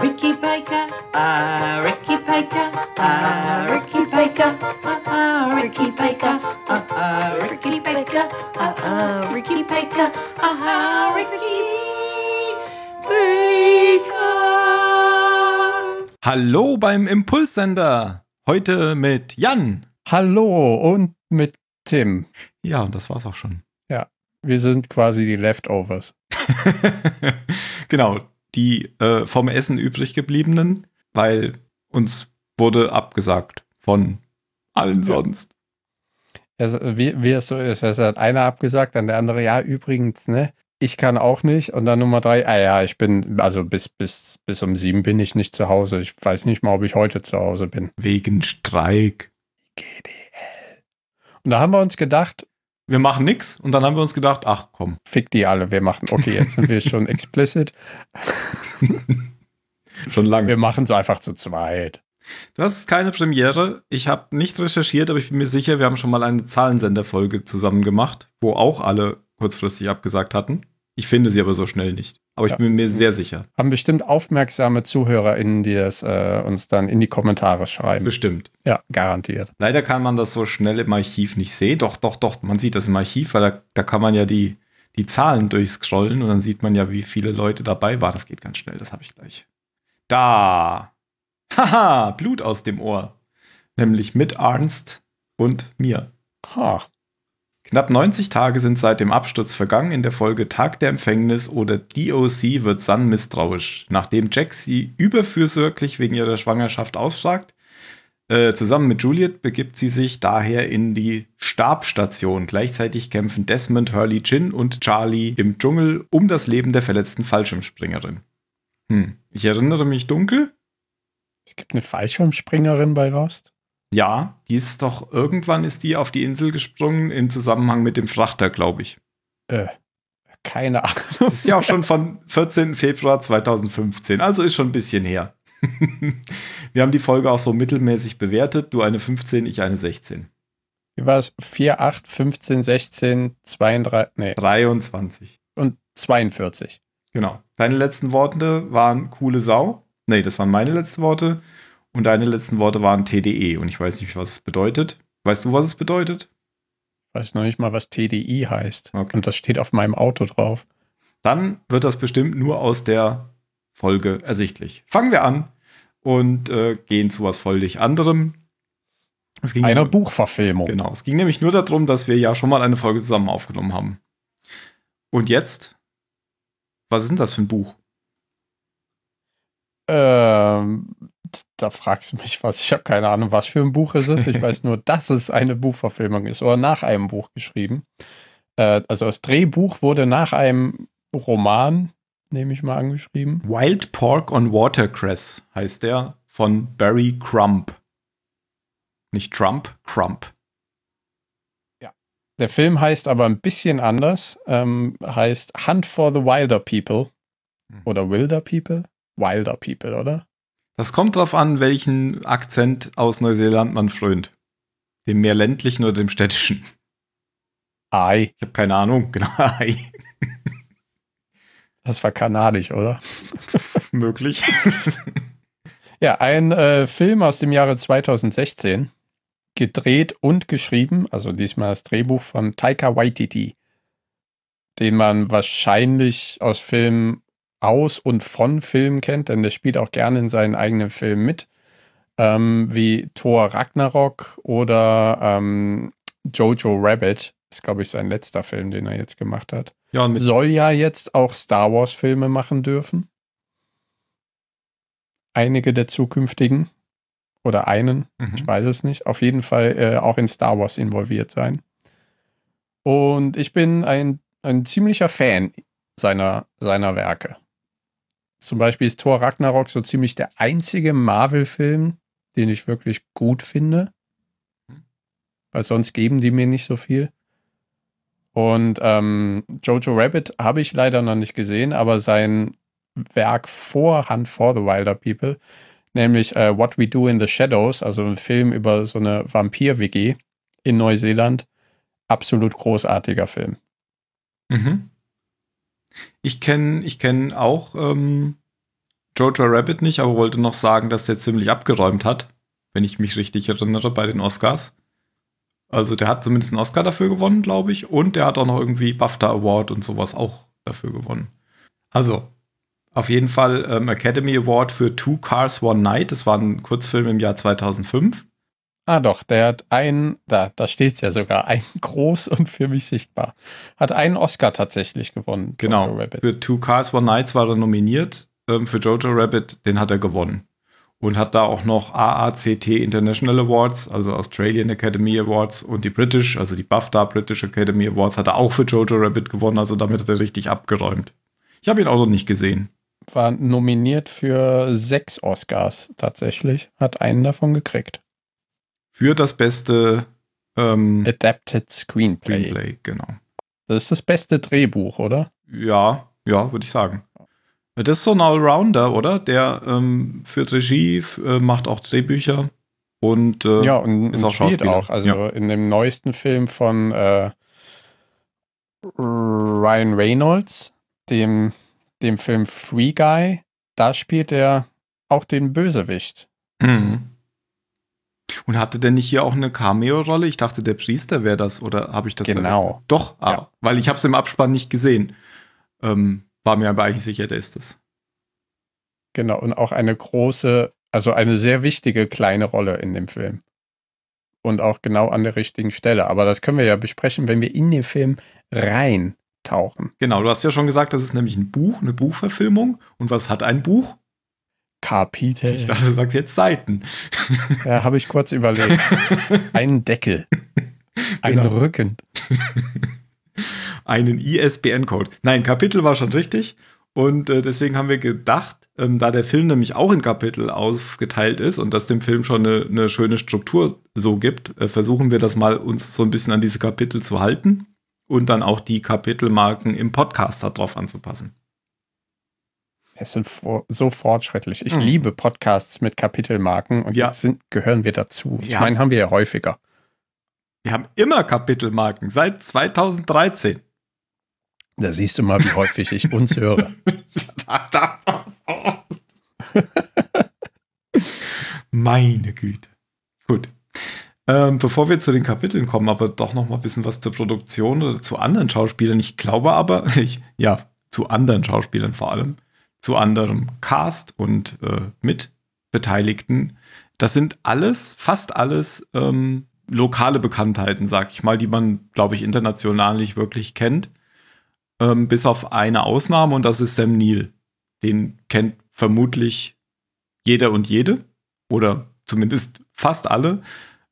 Ricky Piker, ah, Ricky Piker, ah, Ricky Piker, ah, Ricky Piker, ah, Ricky Piker, ah, Ricky Piker, ah, Ricky Piker. Hallo beim Impulssender. Heute mit Jan. Hallo und mit Tim. Ja, und das war's auch schon. Wir sind quasi die Leftovers. genau, die äh, vom Essen übrig gebliebenen, weil uns wurde abgesagt von allen sonst. Also, wie, wie es so ist, es hat einer abgesagt, dann der andere, ja, übrigens, ne? Ich kann auch nicht. Und dann Nummer drei, ah ja, ich bin, also bis, bis, bis um sieben bin ich nicht zu Hause. Ich weiß nicht mal, ob ich heute zu Hause bin. Wegen Streik. GDL. Und da haben wir uns gedacht, Wir machen nix und dann haben wir uns gedacht, ach komm, fick die alle, wir machen, okay, jetzt sind wir schon explicit. schon lange. Wir machen es einfach zu zweit. Das ist keine Premiere. Ich habe nicht recherchiert, aber ich bin mir sicher, wir haben schon mal eine Zahlensenderfolge zusammen gemacht, wo auch alle kurzfristig abgesagt hatten. Ich finde sie aber so schnell nicht. Aber ich Ja. bin mir sehr sicher. Haben bestimmt aufmerksame ZuhörerInnen, die es äh, uns dann in die Kommentare schreiben. Bestimmt. Ja, garantiert. Leider kann man das so schnell im Archiv nicht sehen. Doch, doch, doch, man sieht das im Archiv, weil da, da kann man ja die, die Zahlen durchscrollen und dann sieht man ja, wie viele Leute dabei waren. Das geht ganz schnell, das habe ich gleich. Da. Haha, Blut aus dem Ohr. Nämlich mit Arnst und mir. Ha. Knapp 90 Tage sind seit dem Absturz vergangen. In der Folge Tag der Empfängnis oder DOC wird Sun misstrauisch. Nachdem Jack sie überfürsorglich wegen ihrer Schwangerschaft ausfragt, äh, zusammen mit Juliet begibt sie sich daher in die Stabstation. Gleichzeitig kämpfen Desmond, Hurley, Jin und Charlie im Dschungel um das Leben der verletzten Fallschirmspringerin. Hm, ich erinnere mich dunkel. Es gibt eine Fallschirmspringerin bei Lost. Ja, die ist doch irgendwann ist die auf die Insel gesprungen im Zusammenhang mit dem Frachter, glaube ich. Äh, keine Ahnung. Das ist ja auch schon von 14. Februar 2015, also ist schon ein bisschen her. Wir haben die Folge auch so mittelmäßig bewertet. Du eine 15, ich eine 16. Wie war es? 4, 8, 15, 16, 32, nee, 23. und 42. Genau. Deine letzten Worte waren coole Sau. Nee, das waren meine letzten Worte. Und deine letzten Worte waren TDE. Und ich weiß nicht, was es bedeutet. Weißt du, was es bedeutet? Weiß noch nicht mal, was TDI heißt. Okay. Und das steht auf meinem Auto drauf. Dann wird das bestimmt nur aus der Folge ersichtlich. Fangen wir an und äh, gehen zu was völlig anderem. Es ging Einer Buchverfilmung. Genau, es ging nämlich nur darum, dass wir ja schon mal eine Folge zusammen aufgenommen haben. Und jetzt? Was ist denn das für ein Buch? Ähm, da fragst du mich was. Ich habe keine Ahnung, was für ein Buch es ist. Ich weiß nur, dass es eine Buchverfilmung ist oder nach einem Buch geschrieben. Äh, also das Drehbuch wurde nach einem Roman, nehme ich mal angeschrieben. Wild Pork on Watercress heißt der von Barry Crump. Nicht Trump, Crump. Der Film heißt aber ein bisschen anders. Ähm, heißt Hunt for the Wilder People. Mhm. Oder Wilder People? Wilder People, oder? Das kommt drauf an, welchen Akzent aus Neuseeland man frönt. Dem mehr ländlichen oder dem städtischen. Ei. Ich habe keine Ahnung. Genau. Das war kanadisch, oder? Möglich. Ja, ein äh, Film aus dem Jahre 2016. Gedreht und geschrieben, also diesmal das Drehbuch von Taika Waititi, den man wahrscheinlich aus Filmen aus und von Filmen kennt, denn der spielt auch gerne in seinen eigenen Filmen mit, ähm, wie Thor Ragnarok oder ähm, Jojo Rabbit. ist, glaube ich, sein letzter Film, den er jetzt gemacht hat. Ja, Soll ja jetzt auch Star Wars-Filme machen dürfen. Einige der zukünftigen. Oder einen, ich mhm. weiß es nicht. Auf jeden Fall äh, auch in Star Wars involviert sein. Und ich bin ein, ein ziemlicher Fan seiner, seiner Werke. Zum Beispiel ist Thor Ragnarok so ziemlich der einzige Marvel-Film, den ich wirklich gut finde. Weil sonst geben die mir nicht so viel. Und ähm, Jojo Rabbit habe ich leider noch nicht gesehen, aber sein Werk vor Hunt for the Wilder People, nämlich äh, What We Do in the Shadows, also ein Film über so eine Vampir-WG in Neuseeland, absolut großartiger Film. Mhm. Ich kenne ich kenn auch ähm, Jojo Rabbit nicht, aber wollte noch sagen, dass der ziemlich abgeräumt hat, wenn ich mich richtig erinnere, bei den Oscars. Also der hat zumindest einen Oscar dafür gewonnen, glaube ich. Und der hat auch noch irgendwie BAFTA Award und sowas auch dafür gewonnen. Also, auf jeden Fall ähm, Academy Award für Two Cars One Night. Das war ein Kurzfilm im Jahr 2005. Ah doch, der hat einen, da, da steht es ja sogar, ein groß und für mich sichtbar. Hat einen Oscar tatsächlich gewonnen. Genau. Für Two Cars One Nights war er nominiert. Ähm, für Jojo Rabbit, den hat er gewonnen und hat da auch noch AACT International Awards, also Australian Academy Awards und die British, also die BAFTA British Academy Awards, hat er auch für Jojo Rabbit gewonnen, also damit hat er richtig abgeräumt. Ich habe ihn auch noch nicht gesehen. War nominiert für sechs Oscars tatsächlich, hat einen davon gekriegt. Für das beste ähm, Adapted Screenplay. Screenplay. Genau. Das ist das beste Drehbuch, oder? Ja, ja, würde ich sagen. Das ist so ein Allrounder, oder? Der ähm, führt Regie, äh, macht auch Drehbücher und äh, ja und, ist auch spielt auch. Also ja. in dem neuesten Film von äh, Ryan Reynolds, dem dem Film Free Guy, da spielt er auch den Bösewicht. Mhm. Und hatte der nicht hier auch eine Cameo-Rolle? Ich dachte, der Priester wäre das, oder habe ich das Genau. Vergessen? Doch, ah, ja. weil ich habe es im Abspann nicht gesehen. Ähm, war mir aber eigentlich sicher, der ist es. Genau, und auch eine große, also eine sehr wichtige kleine Rolle in dem Film. Und auch genau an der richtigen Stelle. Aber das können wir ja besprechen, wenn wir in den Film reintauchen. Genau, du hast ja schon gesagt, das ist nämlich ein Buch, eine Buchverfilmung. Und was hat ein Buch? Kapitel. Ich dachte, du sagst jetzt Seiten. Ja, habe ich kurz überlegt. Ein Deckel. Ein genau. Rücken einen ISBN-Code. Nein, Kapitel war schon richtig. Und äh, deswegen haben wir gedacht, ähm, da der Film nämlich auch in Kapitel aufgeteilt ist und das dem Film schon eine, eine schöne Struktur so gibt, äh, versuchen wir das mal uns so ein bisschen an diese Kapitel zu halten und dann auch die Kapitelmarken im Podcast darauf anzupassen. Das sind so fortschrittlich. Ich mhm. liebe Podcasts mit Kapitelmarken und ja. jetzt sind, gehören wir dazu. Ich ja. meine, haben wir ja häufiger. Wir haben immer Kapitelmarken seit 2013. Da siehst du mal, wie häufig ich uns höre. Meine Güte. Gut. Ähm, bevor wir zu den Kapiteln kommen, aber doch noch mal ein bisschen was zur Produktion oder zu anderen Schauspielern. Ich glaube aber, ich, ja, zu anderen Schauspielern vor allem, zu anderem Cast und äh, Mitbeteiligten. Das sind alles, fast alles ähm, lokale Bekanntheiten, sag ich mal, die man, glaube ich, international nicht wirklich kennt ähm, bis auf eine Ausnahme und das ist Sam Neill. Den kennt vermutlich jeder und jede oder zumindest fast alle.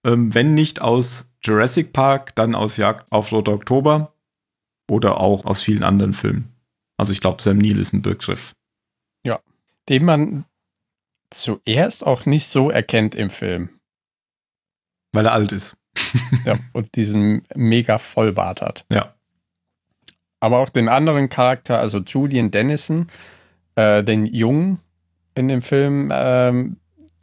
Ähm, wenn nicht aus Jurassic Park, dann aus Jagd auf Roter Oktober oder auch aus vielen anderen Filmen. Also ich glaube, Sam Neill ist ein Begriff. Den man zuerst auch nicht so erkennt im Film. Weil er alt ist. ja, und diesen mega Vollbart hat. Ja aber auch den anderen Charakter, also Julian Dennison, äh, den Jungen in dem Film, ähm,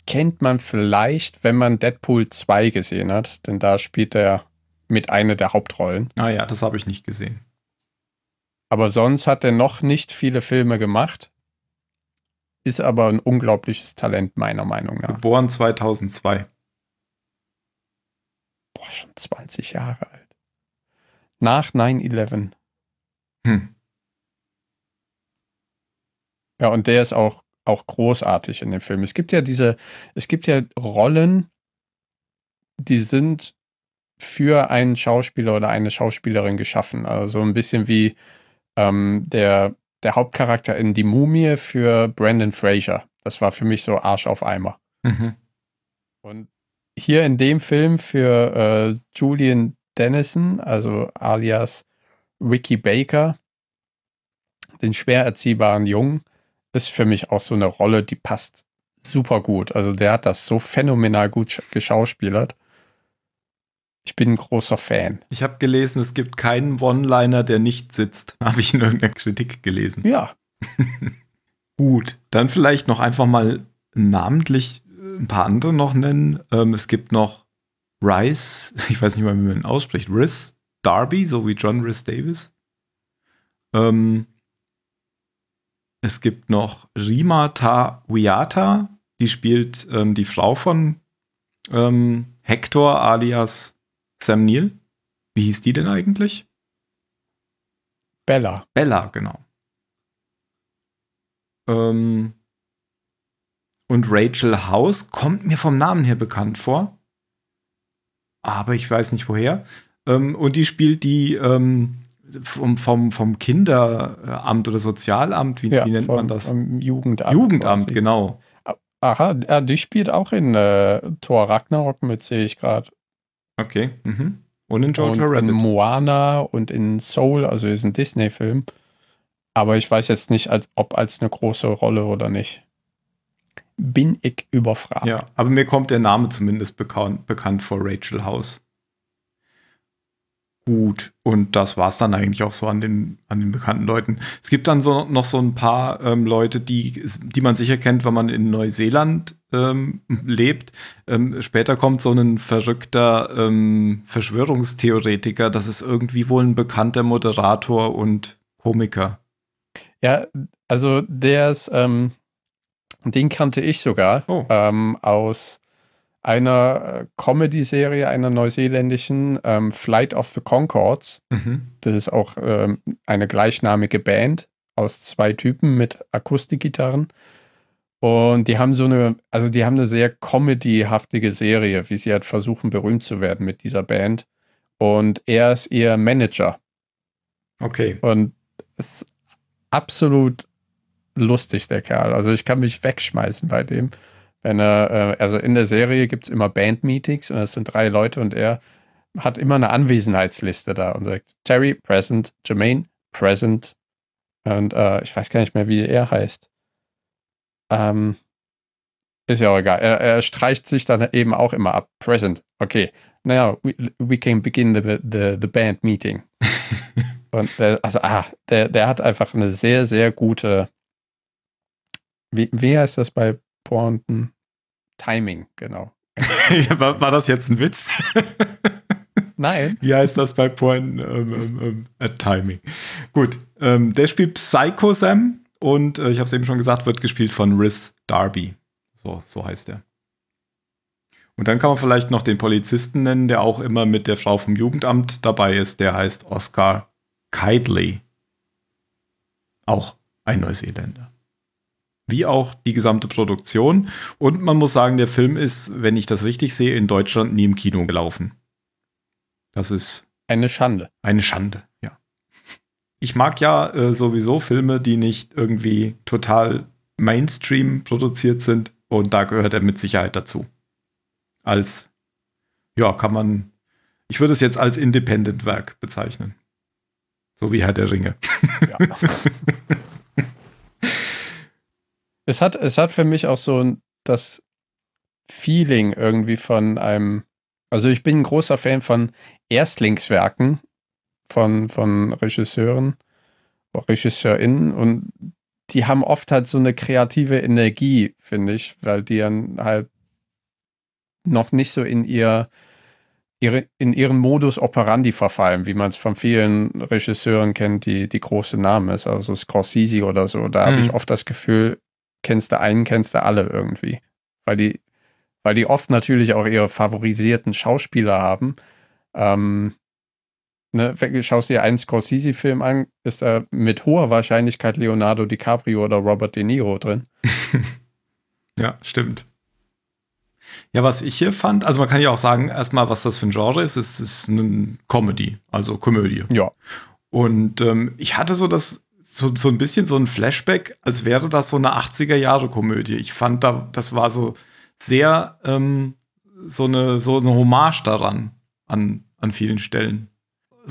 kennt man vielleicht, wenn man Deadpool 2 gesehen hat, denn da spielt er mit einer der Hauptrollen. Ah ja, das habe ich nicht gesehen. Aber sonst hat er noch nicht viele Filme gemacht. Ist aber ein unglaubliches Talent, meiner Meinung nach. Geboren 2002. Boah, schon 20 Jahre alt. Nach 9-11. Hm. Ja, und der ist auch, auch großartig in dem Film. Es gibt ja diese, es gibt ja Rollen, die sind für einen Schauspieler oder eine Schauspielerin geschaffen. Also ein bisschen wie ähm, der, der Hauptcharakter in Die Mumie für Brandon Fraser. Das war für mich so Arsch auf Eimer. Mhm. Und hier in dem Film für äh, Julian Dennison, also alias Ricky Baker, den schwer erziehbaren Jungen, ist für mich auch so eine Rolle, die passt super gut. Also der hat das so phänomenal gut geschauspielert. Ich bin ein großer Fan. Ich habe gelesen, es gibt keinen One-Liner, der nicht sitzt. Habe ich in irgendeiner Kritik gelesen. Ja. gut, dann vielleicht noch einfach mal namentlich ein paar andere noch nennen. Ähm, es gibt noch Rice, ich weiß nicht mal, wie man ihn ausspricht, Riss Darby, so wie John Rhys Davis. Ähm, Es gibt noch Rima Tawiata, die spielt ähm, die Frau von ähm, Hector alias Sam Neill. Wie hieß die denn eigentlich? Bella. Bella, genau. Ähm, und Rachel House kommt mir vom Namen her bekannt vor. Aber ich weiß nicht woher. Ähm, und die spielt die ähm, vom, vom, vom Kinderamt oder Sozialamt, wie, Ja, wie nennt vom, man das? vom Jugendamt. Jugendamt, quasi. genau. Aha, ja, die spielt auch in äh, Thor Ragnarok mit, sehe ich gerade. Okay. Mhm. Und in Jojo Und in Rabbit. Moana und in Soul, also ist ein Disney-Film. Aber ich weiß jetzt nicht, als, ob als eine große Rolle oder nicht. Bin ich überfragt. Ja, aber mir kommt der Name zumindest bekannt, bekannt vor Rachel House. Gut, und das war's dann eigentlich auch so an den, an den bekannten Leuten. Es gibt dann so, noch so ein paar ähm, Leute, die, die man sicher kennt, wenn man in Neuseeland ähm, lebt. Ähm, später kommt so ein verrückter ähm, Verschwörungstheoretiker. Das ist irgendwie wohl ein bekannter Moderator und Komiker. Ja, also der ist, ähm, den kannte ich sogar Oh. ähm, aus einer äh, Comedy-Serie, einer neuseeländischen ähm, Flight of the Concords. Mhm. Das ist auch ähm, eine gleichnamige Band aus zwei Typen mit Akustikgitarren. Und die haben so eine, also die haben eine sehr comedyhaftige Serie, wie sie halt versuchen, berühmt zu werden mit dieser Band. Und er ist ihr Manager. Okay. Und es ist absolut lustig, der Kerl. Also ich kann mich wegschmeißen bei dem. Wenn er, äh, also in der Serie gibt es immer Band-Meetings und es sind drei Leute und er hat immer eine Anwesenheitsliste da und sagt, Terry, present, Jermaine, present. Und äh, ich weiß gar nicht mehr, wie er heißt. Ähm, ist ja auch egal. Er, er streicht sich dann eben auch immer ab. Present. Okay. Naja, we, we can begin the, the, the band meeting. Und der, also, ah, der, der hat einfach eine sehr, sehr gute. Wie, wie heißt das bei Pointen? Timing, genau. war, war das jetzt ein Witz? Nein. Wie heißt das bei Point ähm, ähm, ähm, at Timing? Gut, ähm, der spielt Psycho Sam und äh, ich habe es eben schon gesagt, wird gespielt von Riz Darby. So, so heißt er. Und dann kann man vielleicht noch den Polizisten nennen, der auch immer mit der Frau vom Jugendamt dabei ist. Der heißt Oscar Kidley. Auch ein Neuseeländer. Wie auch die gesamte Produktion. Und man muss sagen, der Film ist, wenn ich das richtig sehe, in Deutschland nie im Kino gelaufen. Das ist Eine Schande. eine Schande, ja. Ich mag ja äh, sowieso Filme, die nicht irgendwie total Mainstream produziert sind. Und da gehört er mit Sicherheit dazu. Als, ja, kann man, ich würde es jetzt als Independent-Werk bezeichnen. So wie Herr der Ringe. Ja. es, hat, es hat für mich auch so das Feeling irgendwie von einem. Also, ich bin ein großer Fan von Erstlingswerken von, von Regisseuren, RegisseurInnen und die haben oft halt so eine kreative Energie, finde ich, weil die dann halt noch nicht so in ihr ihre, in ihren Modus operandi verfallen, wie man es von vielen Regisseuren kennt, die, die große Namen ist, also Scorsese oder so. Da habe Mhm. ich oft das Gefühl, kennst du einen, kennst du alle irgendwie. Weil die, weil die oft natürlich auch ihre favorisierten Schauspieler haben. Ähm, ne, schaust dir einen Scorsese-Film an, ist da mit hoher Wahrscheinlichkeit Leonardo DiCaprio oder Robert De Niro drin. Ja, stimmt. Ja, was ich hier fand, also man kann ja auch sagen, erstmal, was das für ein Genre ist. Es ist eine Comedy, also Komödie. Ja. Und ähm, ich hatte so das, so, so ein bisschen so ein Flashback, als wäre das so eine 80er-Jahre-Komödie. Ich fand da, das war so sehr ähm, so eine, so eine Hommage daran, an, an vielen Stellen.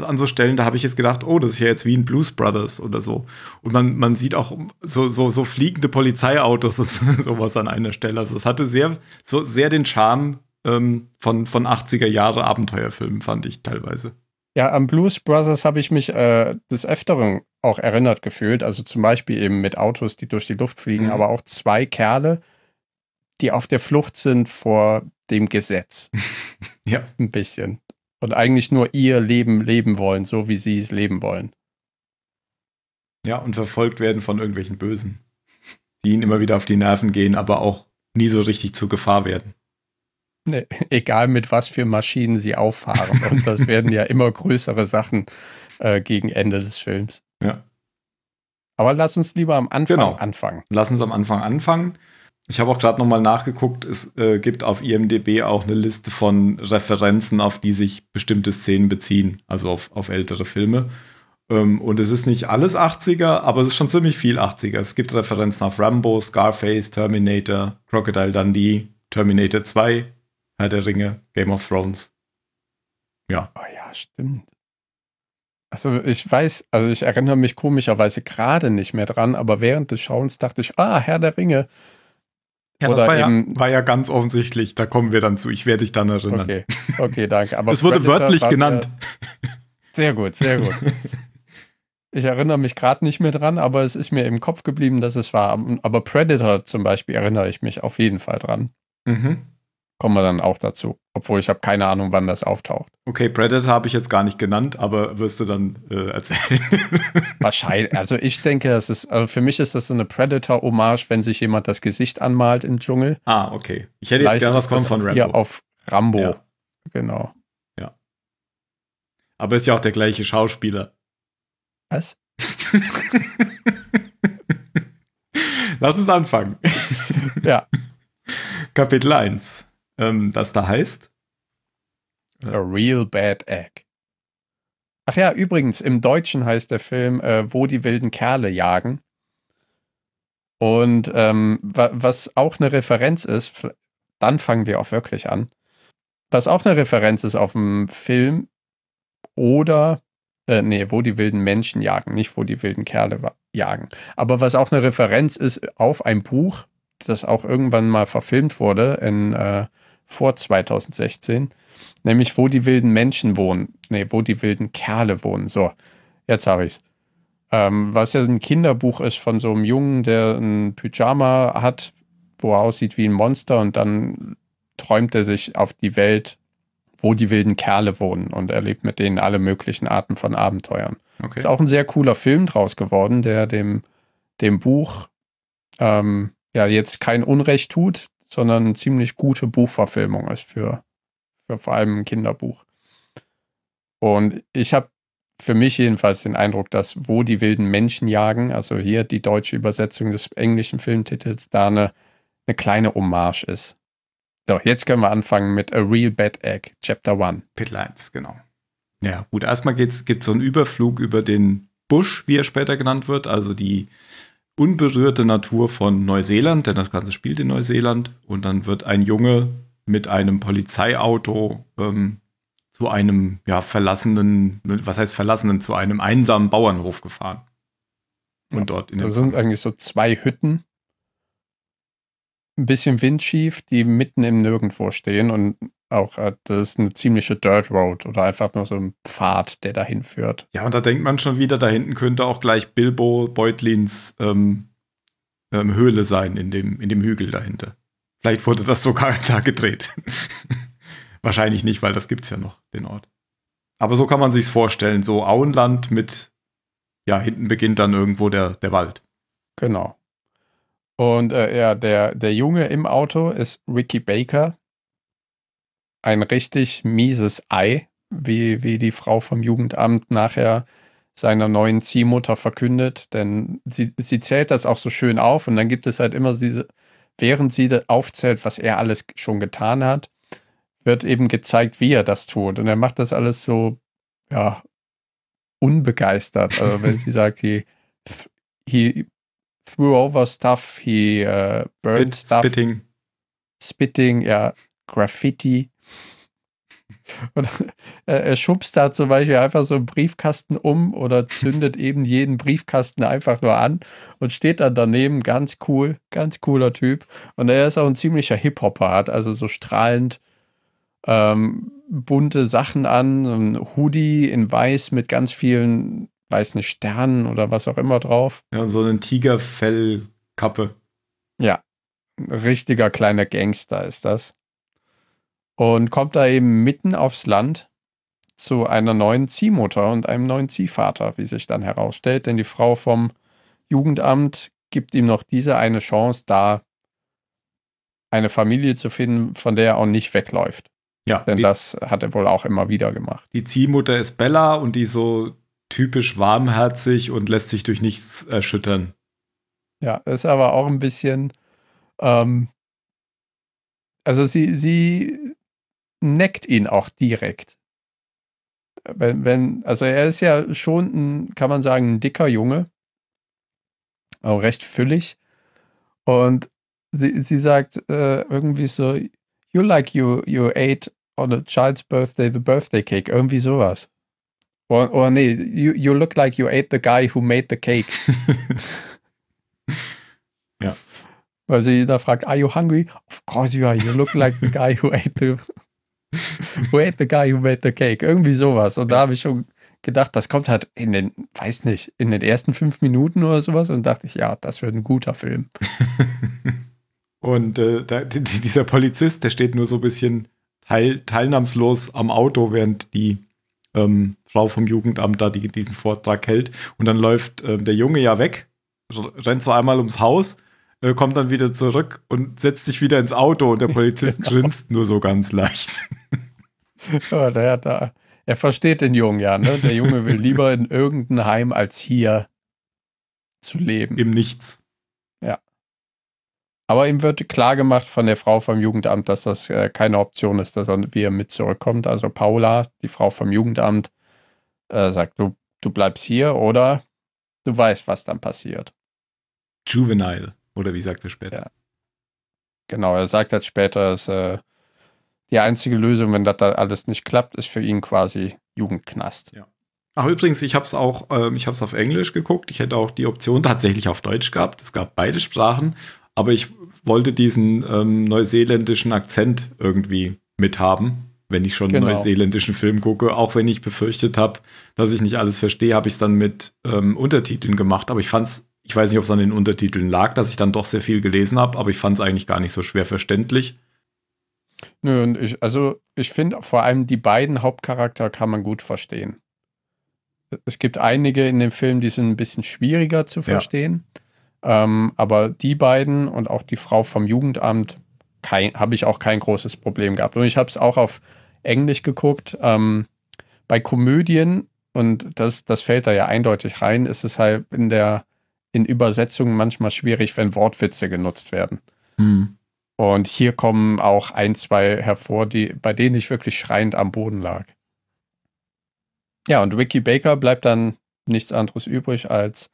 An so Stellen, da habe ich jetzt gedacht, oh, das ist ja jetzt wie in Blues Brothers oder so. Und man, man sieht auch so, so, so fliegende Polizeiautos und sowas an einer Stelle. Also es hatte sehr, so sehr den Charme ähm, von, von 80er Jahre Abenteuerfilmen, fand ich teilweise. Ja, an Blues Brothers habe ich mich äh, des Öfteren auch erinnert gefühlt. Also zum Beispiel eben mit Autos, die durch die Luft fliegen, Mhm. aber auch zwei Kerle, die auf der Flucht sind vor dem Gesetz. Ja. Ein bisschen. Und eigentlich nur ihr Leben leben wollen, so wie sie es leben wollen. Ja, und verfolgt werden von irgendwelchen Bösen, die ihnen immer wieder auf die Nerven gehen, aber auch nie so richtig zur Gefahr werden. Nee, egal mit was für Maschinen sie auffahren. Und das werden ja immer größere Sachen äh, gegen Ende des Films. Ja. Aber lass uns lieber am Anfang Genau. anfangen. Lass uns am Anfang anfangen. Ich habe auch gerade nochmal nachgeguckt, es äh, gibt auf IMDB auch eine Liste von Referenzen, auf die sich bestimmte Szenen beziehen, also auf, auf ältere Filme. Ähm, und es ist nicht alles 80er, aber es ist schon ziemlich viel 80er. Es gibt Referenzen auf Rambo, Scarface, Terminator, Crocodile Dundee, Terminator 2, Herr der Ringe, Game of Thrones. Ja, Oh ja, stimmt. Also ich weiß, also ich erinnere mich komischerweise gerade nicht mehr dran, aber während des Schauens dachte ich, ah, Herr der Ringe. ja Oder das war ja, eben- war ja ganz offensichtlich. Da kommen wir dann zu. Ich werde dich dann erinnern. Okay, okay, danke. Aber es wurde Predator wörtlich mir- genannt. Sehr gut, sehr gut. Ich erinnere mich gerade nicht mehr dran, aber es ist mir im Kopf geblieben, dass es war. Aber Predator zum Beispiel erinnere ich mich auf jeden Fall dran. Mhm. Kommen wir dann auch dazu. Obwohl ich habe keine Ahnung, wann das auftaucht. Okay, Predator habe ich jetzt gar nicht genannt, aber wirst du dann äh, erzählen. Wahrscheinlich. Also ich denke, es ist, also für mich ist das so eine Predator-Hommage, wenn sich jemand das Gesicht anmalt im Dschungel. ah, okay. Ich hätte jetzt Vielleicht gerne was das kommen von Hier Rambo. auf Rambo. Ja. Genau. Aber ist ja auch der gleiche Schauspieler. Was? Lass uns anfangen. Ja. Kapitel 1. Ähm, das da heißt. A Real Bad Egg. Ach ja, übrigens, im Deutschen heißt der Film äh, Wo die wilden Kerle jagen. Und ähm, wa was auch eine Referenz ist, dann fangen wir auch wirklich an. Was auch eine Referenz ist auf dem Film oder, äh, nee, wo die wilden Menschen jagen, nicht wo die wilden Kerle jagen. Aber was auch eine Referenz ist auf ein Buch, das auch irgendwann mal verfilmt wurde in, äh, vor 2016 nämlich wo die wilden Menschen wohnen. Nee, wo die wilden Kerle wohnen. So, jetzt habe ich's. Ähm, was ja ein Kinderbuch ist von so einem Jungen, der ein Pyjama hat, wo er aussieht wie ein Monster und dann träumt er sich auf die Welt, wo die wilden Kerle wohnen und erlebt mit denen alle möglichen Arten von Abenteuern. Okay. Ist auch ein sehr cooler Film draus geworden, der dem, dem Buch ähm, ja jetzt kein Unrecht tut, sondern eine ziemlich gute Buchverfilmung ist für, für vor allem ein Kinderbuch. Und ich habe für mich jedenfalls den Eindruck, dass wo die wilden Menschen jagen, also hier die deutsche Übersetzung des englischen Filmtitels, da eine, eine kleine Hommage ist. So, jetzt können wir anfangen mit A Real Bad Egg, Chapter 1. Kapitel 1, genau. Ja, gut, erstmal gibt es so einen Überflug über den Busch, wie er später genannt wird, also die unberührte Natur von Neuseeland, denn das Ganze spielt in Neuseeland. Und dann wird ein Junge mit einem Polizeiauto ähm, zu einem ja, verlassenen, was heißt verlassenen, zu einem einsamen Bauernhof gefahren. Und Ja, dort in Da den sind eigentlich so zwei Hütten, ein bisschen windschief, die mitten im Nirgendwo stehen und auch, äh, das ist eine ziemliche Dirt Road oder einfach nur so ein Pfad, der dahin führt. Ja, und da denkt man schon wieder, da hinten könnte auch gleich Bilbo Beutlins ähm, ähm, Höhle sein, in dem, in dem Hügel dahinter. Vielleicht wurde das sogar da gedreht. Wahrscheinlich nicht, weil das gibt's ja noch, den Ort. Aber so kann man sich's vorstellen, so Auenland mit, ja, hinten beginnt dann irgendwo der, der Wald. Genau. Und äh, ja, der, der Junge im Auto ist Ricky Baker. Ein richtig mieses Ei, wie, wie die Frau vom Jugendamt nachher seiner neuen Ziehmutter verkündet. Denn sie, sie zählt das auch so schön auf und dann gibt es halt immer diese, während sie aufzählt, was er alles schon getan hat, wird eben gezeigt, wie er das tut. Und er macht das alles so, ja, unbegeistert. Also wenn sie sagt, he, he threw over stuff, he uh, burned Bit, stuff, Spitting. Spitting, ja, Graffiti. Und er, er schubst da zum Beispiel einfach so einen Briefkasten um oder zündet eben jeden Briefkasten einfach nur an und steht dann daneben, ganz cool, ganz cooler Typ. Und er ist auch ein ziemlicher Hip-Hopper, hat also so strahlend ähm, bunte Sachen an, so ein Hoodie in weiß mit ganz vielen weißen Sternen oder was auch immer drauf. Ja, so eine Tigerfellkappe. Ja, ein richtiger kleiner Gangster ist das. Und kommt da eben mitten aufs Land zu einer neuen Ziehmutter und einem neuen Ziehvater, wie sich dann herausstellt. Denn die Frau vom Jugendamt gibt ihm noch diese eine Chance, da eine Familie zu finden, von der er auch nicht wegläuft. Ja, Denn die, das hat er wohl auch immer wieder gemacht. die Ziehmutter ist Bella und die so typisch warmherzig und lässt sich durch nichts erschüttern. Ja, ist aber auch ein bisschen, ähm, also sie, sie neckt ihn auch direkt. Wenn, wenn, also er ist ja schon ein, kann man sagen, ein dicker Junge. Auch recht füllig. Und sie, sie sagt äh, irgendwie so, you like you, you ate on a child's birthday the birthday cake. Irgendwie sowas. Oder, nee, you, you look like you ate the guy who made the cake. Ja. Weil sie da fragt, are you hungry? Of course you are. You look like the guy who ate the who ate the guy who made the cake. Irgendwie sowas. Und da habe ich schon gedacht, das kommt halt in den, weiß nicht, in den ersten fünf Minuten oder sowas. Und dachte ich, ja, das wird ein guter Film. Und äh, da, die- dieser Polizist, der steht nur so ein bisschen teil, teilnahmslos am Auto, während die ähm, Frau vom Jugendamt da die, diesen Vortrag hält. Und dann läuft ähm, der Junge ja weg, rennt so einmal ums Haus, äh, kommt dann wieder zurück und setzt sich wieder ins Auto und der Polizist Genau. grinst nur so ganz leicht. Aber der da, er versteht den Jungen ja, ne? Der Junge will lieber in irgendein Heim als hier zu leben. Im Nichts. Aber ihm wird klar gemacht von der Frau vom Jugendamt, dass das äh, keine Option ist, dass er wieder mit zurückkommt. Also Paula, die Frau vom Jugendamt, äh, sagt, du, du bleibst hier oder du weißt, was dann passiert. Juvenile. Oder wie sagt er später? Ja. Genau, er sagt halt später, dass äh, die einzige Lösung, wenn das da alles nicht klappt, ist für ihn quasi Jugendknast. Ach, übrigens, ich habe es auch, ähm, ich habe es auf Englisch geguckt. Ich hätte auch die Option tatsächlich auf Deutsch gehabt. Es gab beide Sprachen, aber ich wollte diesen ähm, neuseeländischen Akzent irgendwie mithaben, wenn ich schon einen Genau. neuseeländischen Film gucke. Auch wenn ich befürchtet habe, dass ich nicht alles verstehe, habe ich es dann mit ähm, Untertiteln gemacht. Aber ich fand's, ich weiß nicht, ob es an den Untertiteln lag, dass ich dann doch sehr viel gelesen habe, aber ich fand es eigentlich gar nicht so schwer verständlich. Nö, und ich, also ich finde vor allem die beiden Hauptcharakter kann man gut verstehen. Es gibt einige in dem Film, die sind ein bisschen schwieriger zu verstehen. Ähm, aber die beiden und auch die Frau vom Jugendamt habe ich auch kein großes Problem gehabt. Und ich habe es auch auf Englisch geguckt. Ähm, bei Komödien, und das, das fällt da ja eindeutig rein, ist es halt in der in Übersetzungen manchmal schwierig, wenn Wortwitze genutzt werden. Hm. Und hier kommen auch ein, zwei hervor, die, bei denen ich wirklich schreiend am Boden lag. Ja, und Ricky Baker bleibt dann nichts anderes übrig, als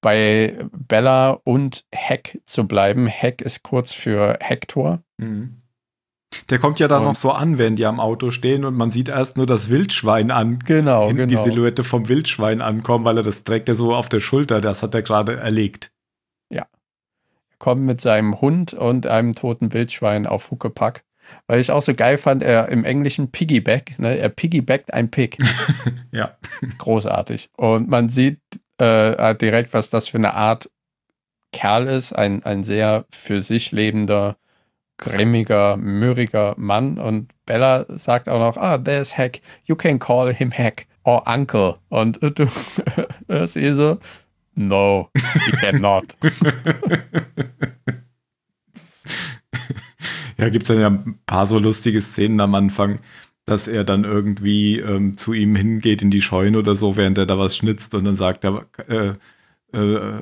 bei Bella und Heck zu bleiben. Heck ist kurz für Hector. Mhm. Der kommt ja dann Und- noch so an, wenn die am Auto stehen und man sieht erst nur das Wildschwein an, Genau, genau. die Silhouette vom Wildschwein ankommen, weil er das trägt er so auf der Schulter, das hat er gerade erlegt. kommt mit seinem Hund und einem toten Wildschwein auf Huckepack. Weil ich auch so geil fand, er im Englischen Piggyback, ne? er piggybackt ein Pig. Ja. Großartig. Und man sieht äh, direkt, was das für eine Art Kerl ist. Ein, ein sehr für sich lebender, grimmiger, mürriger Mann. Und Bella sagt auch noch, ah, there's Hack. You can call him Hack or Uncle. Und du hörst ihr so, no, you cannot. Ja, gibt es dann ja ein paar so lustige Szenen am Anfang, dass er dann irgendwie ähm, zu ihm hingeht in die Scheune oder so, während er da was schnitzt und dann sagt er, äh, äh,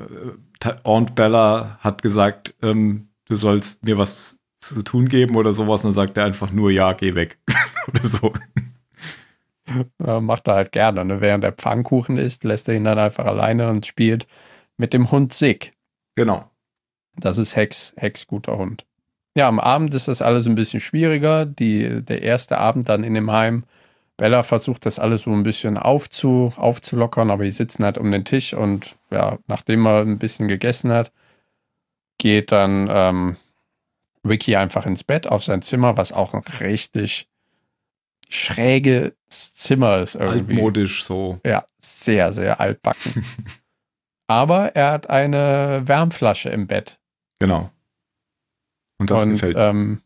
Ta- Aunt Bella hat gesagt, ähm, du sollst mir was zu tun geben oder sowas und dann sagt er einfach nur, ja, geh weg. oder so. Ja, macht er halt gerne. Ne? Während der Pfannkuchen isst, lässt er ihn dann einfach alleine und spielt mit dem Hund Sick. Genau. Das ist Hex, Hex guter Hund. Ja, am Abend ist das alles ein bisschen schwieriger. Die, der erste Abend dann in dem Heim. Bella versucht das alles so ein bisschen aufzu, aufzulockern, aber die sitzen halt um den Tisch und ja, nachdem er ein bisschen gegessen hat, geht dann ähm, Ricky einfach ins Bett auf sein Zimmer, was auch ein richtig schräges Zimmer ist irgendwie. Altmodisch so. Ja, sehr, sehr altbacken. Aber er hat eine Wärmflasche im Bett. Genau. Und das und gefällt ähm,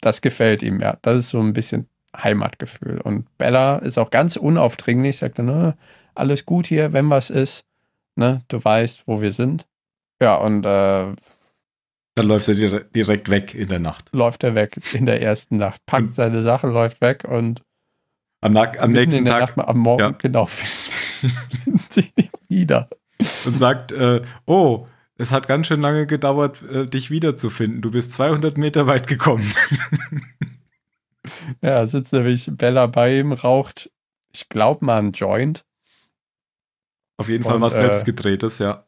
das gefällt ihm, ja. Das ist so ein bisschen Heimatgefühl. Und Bella ist auch ganz unaufdringlich, sagt dann, ne, alles gut hier, wenn was ist, ne, du weißt, wo wir sind. Ja, und äh, Dann läuft er dire- direkt weg in der Nacht. läuft er weg in der ersten Nacht, packt seine Sachen, läuft weg und Am, am nächsten Tag Nacht, am Morgen, Ja. genau, findet sie ihn wieder. und sagt, äh, oh, es hat ganz schön lange gedauert, äh, dich wiederzufinden. Du bist 200 Meter weit gekommen. Ja, sitzt nämlich Bella bei ihm, raucht, ich glaube mal, ein Joint. Auf jeden Fall was äh, selbstgedrehtes, ja.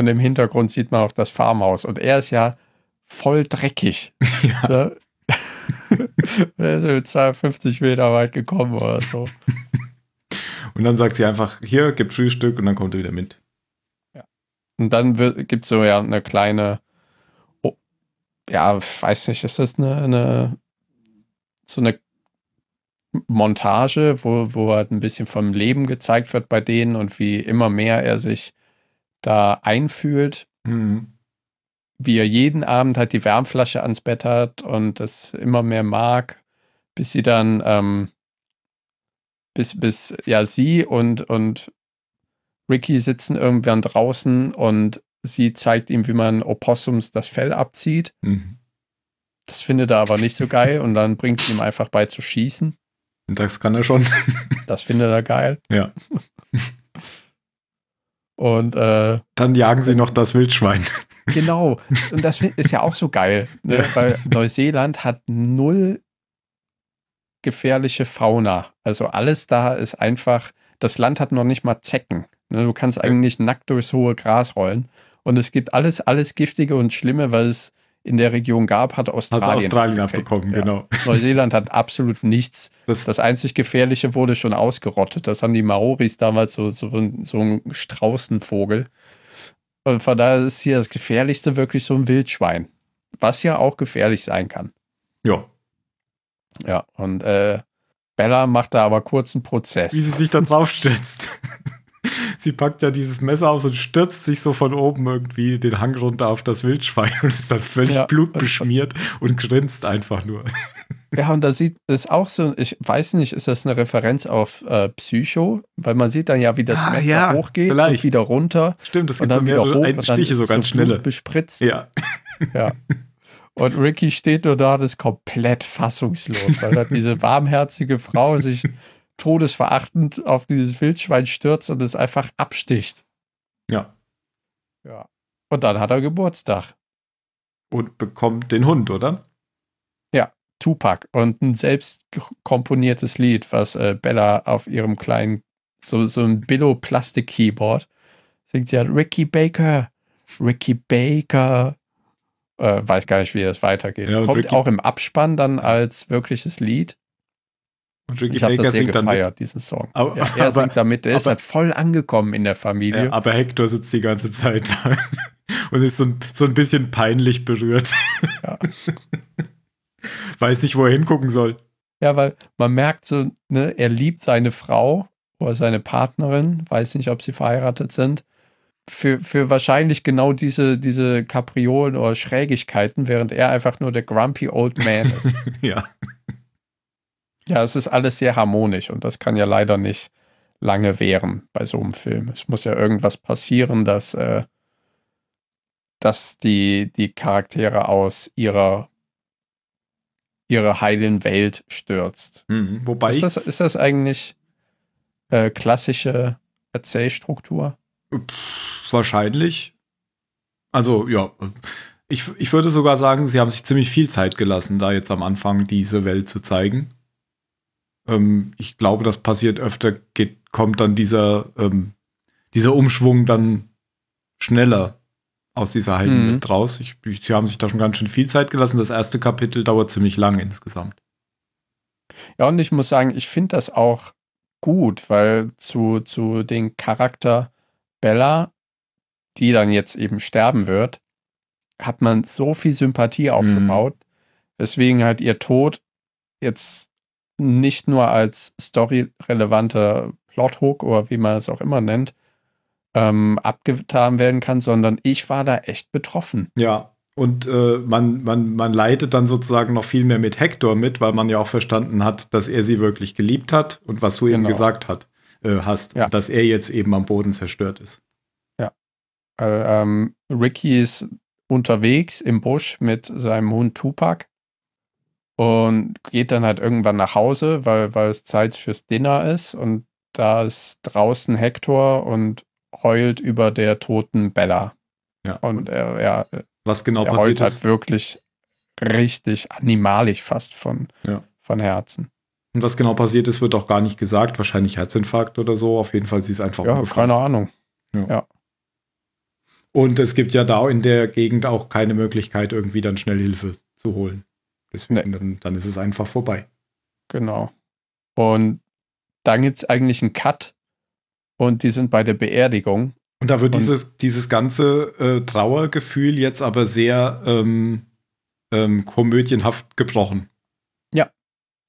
Und im Hintergrund sieht man auch das Farmhaus. Und er ist ja voll dreckig. ja. Ne? er ist mit 250 Meter weit gekommen oder so. Und dann sagt sie einfach, hier, gibt Frühstück und dann kommt er wieder mit. Und dann gibt es so ja eine kleine, oh, ja, weiß nicht, ist das eine, eine so eine Montage, wo, wo halt ein bisschen vom Leben gezeigt wird bei denen und wie immer mehr er sich da einfühlt, Mhm. wie er jeden Abend halt die Wärmflasche ans Bett hat und das immer mehr mag, bis sie dann, ähm, bis, bis, ja, sie und, und Ricky sitzen irgendwann draußen und sie zeigt ihm, wie man Opossums das Fell abzieht. Mhm. Das findet er aber nicht so geil und dann bringt sie ihm einfach bei zu schießen. Das kann er schon. Das findet er geil. ja. Und äh, Dann jagen sie noch das Wildschwein. Genau. Und das ist ja auch so geil, ne? Ja. weil Neuseeland hat null gefährliche Fauna. Also alles da ist einfach, das Land hat noch nicht mal Zecken. Ne? Du kannst eigentlich nackt durchs hohe Gras rollen. Und es gibt alles, alles Giftige und Schlimme, was es in der Region gab, hat Hat Australien. Australien abgekriegt. abbekommen, Ja. genau. Neuseeland hat absolut nichts. Das, Das einzig Gefährliche wurde schon ausgerottet. Das haben die Maoris damals so, so, ein- so ein Straußenvogel. Und von daher ist hier das Gefährlichste wirklich so ein Wildschwein. Was ja auch gefährlich sein kann. ja. Ja, und äh, Bella macht da aber kurz einen Prozess. Wie sie sich da drauf stürzt. sie packt ja dieses Messer aus und stürzt sich so von oben irgendwie den Hang runter auf das Wildschwein und ist dann völlig Ja. blutbeschmiert und grinst einfach nur. Ja, und da sieht es auch so, ich weiß nicht, ist das eine Referenz auf äh, Psycho? Weil man sieht dann ja, wie das Ah, Messer ja, hochgeht vielleicht. und wieder runter Stimmt, und gibt so dann wieder mehrere hoch und dann Stiche, so ganz so schnelle. Bespritzt. Ja. Ja. Und Ricky steht nur da und ist komplett fassungslos, weil da diese warmherzige Frau sich todesverachtend auf dieses Wildschwein stürzt und es einfach absticht. Ja. Ja. Und dann hat er Geburtstag. Und bekommt den Hund, oder? Tupac und ein selbst komponiertes Lied, was äh, Bella auf ihrem kleinen, so, so ein Billo-Plastik-Keyboard singt sie halt Ricky Baker, Ricky Baker. Äh, weiß gar nicht, wie das weitergeht. Ja, und Kommt Ricky- auch im Abspann dann als wirkliches Lied. Und Ricky Ich Baker singt dann mit. gefeiert, diesen Song. Aber- ja, er aber- singt damit, er ist aber- halt voll angekommen in der Familie. Ja, aber Hector sitzt die ganze Zeit da und ist so ein, so ein bisschen peinlich berührt. Ja. Weiß nicht, wo er hingucken soll. Ja, weil man merkt so, ne, er liebt seine Frau oder seine Partnerin, weiß nicht, ob sie verheiratet sind, für, für wahrscheinlich genau diese, diese Kapriolen oder Schrägigkeiten, während er einfach nur der grumpy old man ist. Ja. Ja, es ist alles sehr harmonisch und das kann ja leider nicht lange währen bei so einem Film. Es muss ja irgendwas passieren, dass, äh, dass die, die Charaktere aus ihrer, ihrer heilen Welt stürzt. Mhm. Wobei Ist das, ist das eigentlich äh, klassische Erzählstruktur? Pff, wahrscheinlich. Also, ja. Ich, ich würde sogar sagen, sie haben sich ziemlich viel Zeit gelassen, da jetzt am Anfang diese Welt zu zeigen. Ähm, ich glaube, das passiert öfter, geht, kommt dann dieser, ähm, dieser Umschwung dann schneller aus dieser heilen Mhm. Welt raus. Ich, sie haben sich da schon ganz schön viel Zeit gelassen. Das erste Kapitel dauert ziemlich lang insgesamt. Ja, und ich muss sagen, ich finde das auch gut, weil zu, zu den Charakter Bella, die dann jetzt eben sterben wird, hat man so viel Sympathie aufgebaut, weswegen halt ihr Tod jetzt nicht nur als storyrelevanter Plothook oder wie man es auch immer nennt, ähm, abgetan werden kann, sondern ich war da echt betroffen. Ja. Und äh, man, man, man leidet dann sozusagen noch viel mehr mit Hector mit, weil man ja auch verstanden hat, dass er sie wirklich geliebt hat und was du eben Genau. gesagt hat, äh, hast. Ja. Dass er jetzt eben am Boden zerstört ist. Äh, ähm, Ricky ist unterwegs im Busch mit seinem Hund Tupac und geht dann halt irgendwann nach Hause, weil, weil es Zeit fürs Dinner ist und da ist draußen Hector und heult über der toten Bella. Ja. Und er, er, Was genau er heult halt ist. wirklich richtig animalisch fast von, Ja. von Herzen. Und was genau passiert ist, wird auch gar nicht gesagt. Wahrscheinlich Herzinfarkt oder so. Auf jeden Fall, sie ist einfach Ja, umgefallen. keine Ahnung. Und es gibt ja da in der Gegend auch keine Möglichkeit, irgendwie dann schnell Hilfe zu holen. Deswegen, dann, dann ist es einfach vorbei. Genau. Und dann gibt es eigentlich einen Cut und die sind bei der Beerdigung. Und da wird Und- dieses, dieses ganze äh, Trauergefühl jetzt aber sehr ähm, ähm, komödienhaft gebrochen.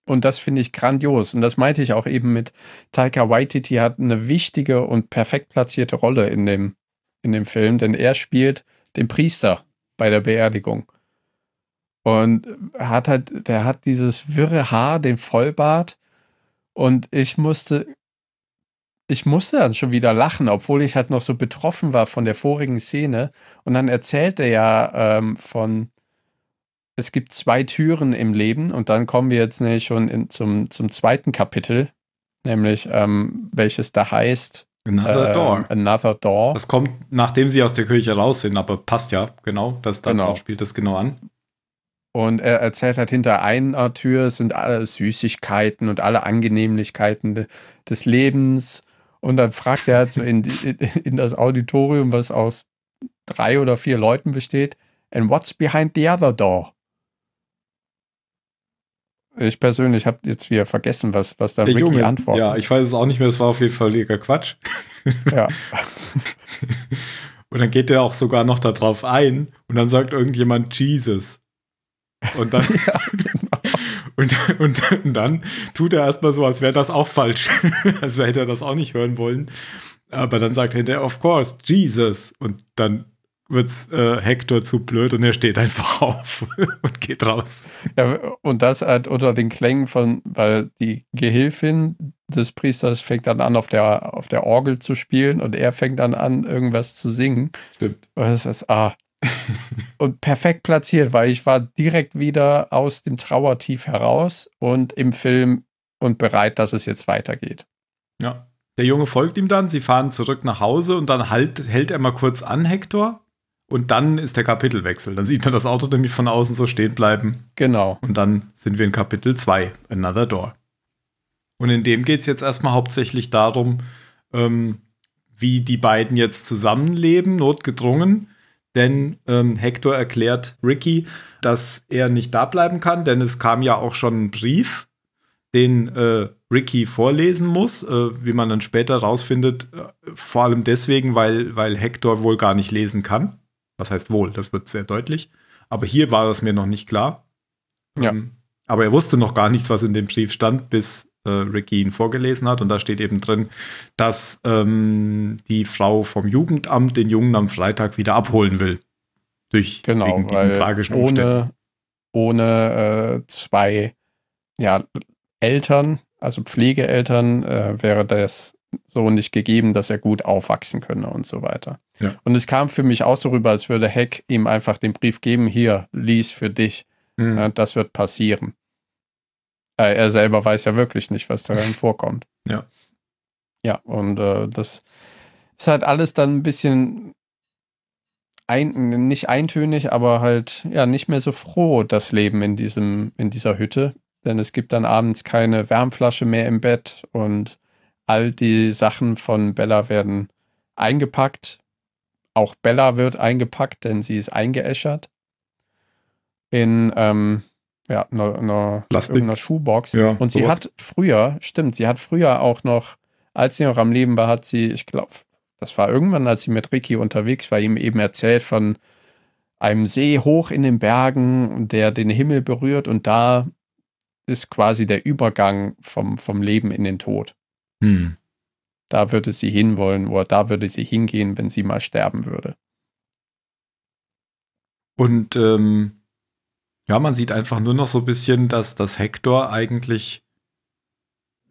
Und das finde ich grandios. Und das meinte ich auch eben mit Taika Waititi hat eine wichtige und perfekt platzierte Rolle in dem, in dem Film, denn er spielt den Priester bei der Beerdigung. Und er hat halt, der hat dieses wirre Haar, den Vollbart. Und ich musste, ich musste dann schon wieder lachen, obwohl ich halt noch so betroffen war von der vorigen Szene. Und dann erzählt er ja ähm, von, es gibt zwei Türen im Leben und dann kommen wir jetzt nämlich schon in, zum, zum zweiten Kapitel, nämlich ähm, welches da heißt Another ähm, Door. Another Door. Das kommt, nachdem sie aus der Kirche raus sind, aber passt ja, genau. Das dann Genau. spielt das genau an. Und er erzählt halt, hinter einer Tür sind alle Süßigkeiten und alle Angenehmlichkeiten de, des Lebens. Und dann fragt er halt so in, in, in das Auditorium, was aus drei oder vier Leuten besteht, and what's behind the other door? Ich persönlich habe jetzt wieder vergessen, was, was da Der Ricky Junge, antwortet. ja, ich weiß es auch nicht mehr, es war auf jeden Fall völliger Quatsch. ja. Und dann geht er auch sogar noch darauf ein und dann sagt irgendjemand Jesus. Und dann, und, und, und dann tut er erstmal so, als wäre das auch falsch. also hätte er das auch nicht hören wollen. Aber dann sagt er hinterher, of course, Jesus. Und dann wird's äh, Hector zu blöd und er steht einfach auf und geht raus. Ja, und das halt unter den Klängen von, weil die Gehilfin des Priesters fängt dann an, auf der, auf der Orgel zu spielen und er fängt dann an, irgendwas zu singen. Stimmt. Und das ist, ah. Und perfekt platziert, weil ich war direkt wieder aus dem Trauertief heraus und im Film und bereit, dass es jetzt weitergeht. Ja. Der Junge folgt ihm dann, sie fahren zurück nach Hause und dann halt, hält er mal kurz an, Hector. Und dann ist der Kapitelwechsel. Dann sieht man das Auto nämlich von außen so stehen bleiben. Genau. Und dann sind wir in Kapitel 2, Another Door. Und in dem geht es jetzt erstmal hauptsächlich darum, ähm, wie die beiden jetzt zusammenleben, notgedrungen. Denn ähm, Hector erklärt Ricky, dass er nicht da bleiben kann, denn es kam ja auch schon ein Brief, den äh, Ricky vorlesen muss, äh, wie man dann später rausfindet, äh, vor allem deswegen, weil, weil Hector wohl gar nicht lesen kann. Was heißt wohl, das wird sehr deutlich. Aber hier war es mir noch nicht klar. Ja. Ähm, aber er wusste noch gar nichts, was in dem Brief stand, bis äh, Ricky ihn vorgelesen hat. Und da steht eben drin, dass ähm, die Frau vom Jugendamt den Jungen am Freitag wieder abholen will. Durch Genau, wegen diesen tragischen Umständen. ohne, ohne äh, zwei ja, Eltern, also Pflegeeltern, äh, wäre das so nicht gegeben, dass er gut aufwachsen könne und so weiter. Ja. Und es kam für mich auch so rüber, als würde Heck ihm einfach den Brief geben, hier, lies für dich. Mhm. Ja, das wird passieren. Äh, er selber weiß ja wirklich nicht, was darin vorkommt. Ja. Ja, und äh, das ist halt alles dann ein bisschen ein, nicht eintönig, aber halt ja nicht mehr so froh, das Leben in diesem, in dieser Hütte. Denn es gibt dann abends keine Wärmflasche mehr im Bett und all die Sachen von Bella werden eingepackt. Auch Bella wird eingepackt, denn sie ist eingeäschert. In ähm, ja, einer, einer, irgendeiner Schuhbox. Ja, und sie sowas. hat früher, stimmt, sie hat früher auch noch, als sie noch am Leben war, hat sie, ich glaube, das war irgendwann, als sie mit Ricky unterwegs war, ihm eben erzählt von einem See hoch in den Bergen, der den Himmel berührt und da ist quasi der Übergang vom, vom Leben in den Tod. Hm. Da würde sie hinwollen oder da würde sie hingehen, wenn sie mal sterben würde. Und ähm, ja, man sieht einfach nur noch so ein bisschen, dass das Hector eigentlich.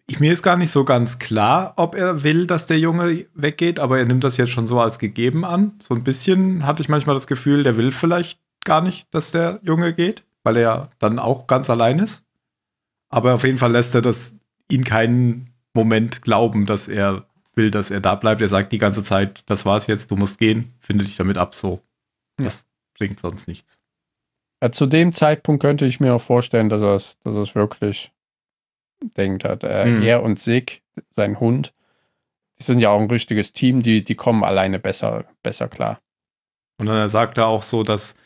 Ich, mir ist gar nicht so ganz klar, ob er will, dass der Junge weggeht, aber er nimmt das jetzt schon so als gegeben an. So ein bisschen hatte ich manchmal das Gefühl, der will vielleicht gar nicht, dass der Junge geht, weil er dann auch ganz allein ist. Aber auf jeden Fall lässt er das ihn keinen Moment glauben, dass er will, dass er da bleibt. Er sagt die ganze Zeit, das war's jetzt, du musst gehen, finde dich damit ab, so. Das ja. bringt sonst nichts. Ja, zu dem Zeitpunkt könnte ich mir auch vorstellen, dass er es dass wirklich denkt hat. Äh, mhm. Er und Sig, sein Hund, die sind ja auch ein richtiges Team, die, die kommen alleine besser, besser klar. Und dann sagt er auch so, dass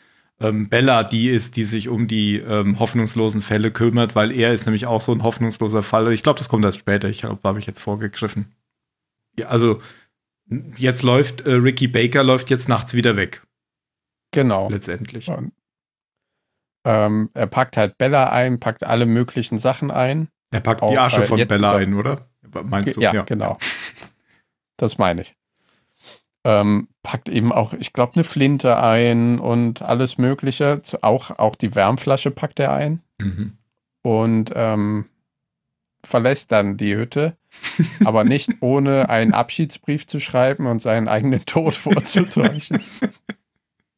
ähm, Bella die ist, die sich um die ähm, hoffnungslosen Fälle kümmert, weil er ist nämlich auch so ein hoffnungsloser Fall. Ich glaube, das kommt erst später. Ich glaube, da habe ich jetzt vorgegriffen. Ja, also jetzt läuft äh, Ricky Baker läuft jetzt nachts wieder weg. Genau. Letztendlich. Und, ähm, er packt halt Bella ein, packt alle möglichen Sachen ein. Er packt auch, die Asche äh, von Bella ein, oder? Meinst du? Ja, ja. genau. Das meine ich ähm, packt eben auch, ich glaube, eine Flinte ein und alles Mögliche. Auch, auch die Wärmflasche packt er ein. Mhm. Und ähm, verlässt dann die Hütte, aber nicht ohne einen Abschiedsbrief zu schreiben und seinen eigenen Tod vorzutäuschen.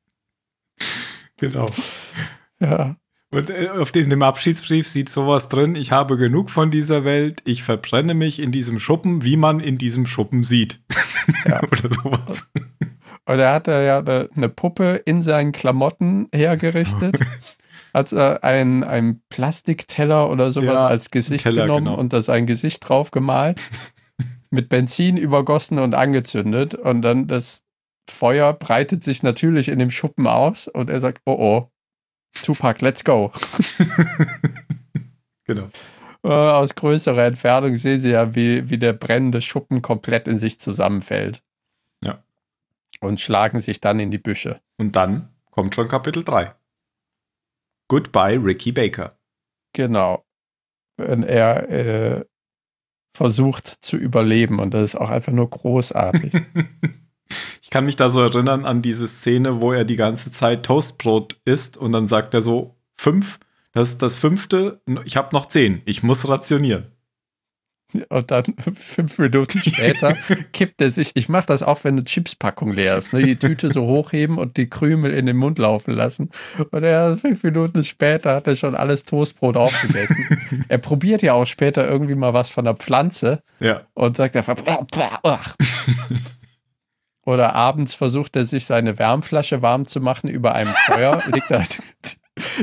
genau. Ja. Und äh, auf dem Abschiedsbrief sieht sowas drin, ich habe genug von dieser Welt, ich verbrenne mich in diesem Schuppen, wie man in diesem Schuppen sieht. Ja. Oder sowas. Und er hatte ja eine Puppe in seinen Klamotten hergerichtet. hat er einen, einen Plastikteller oder sowas ja, als Gesicht Teller, genommen genau. und da sein Gesicht drauf gemalt. mit Benzin übergossen und angezündet. Und dann das Feuer breitet sich natürlich in dem Schuppen aus und er sagt, oh oh, Tupac, let's go. genau. Äh, aus größerer Entfernung sehen sie ja, wie, wie der brennende Schuppen komplett in sich zusammenfällt. Ja. Und schlagen sich dann in die Büsche. Und dann kommt schon Kapitel 3. Goodbye, Ricky Baker. Genau. Wenn er äh, versucht zu überleben und das ist auch einfach nur großartig. Ich kann mich da so erinnern an diese Szene, wo er die ganze Zeit Toastbrot isst und dann sagt er so, fünf, das ist das fünfte, ich habe noch zehn, ich muss rationieren. Und dann fünf Minuten später kippt er sich. Ich mache das auch, wenn eine Chipspackung leer ist. Ne? Die Tüte so hochheben und die Krümel in den Mund laufen lassen. Und er fünf Minuten später hat er schon alles Toastbrot aufgegessen. er probiert ja auch später irgendwie mal was von der Pflanze. Ja. Und sagt einfach, Oder abends versucht er sich seine Wärmflasche warm zu machen über einem Feuer, legt halt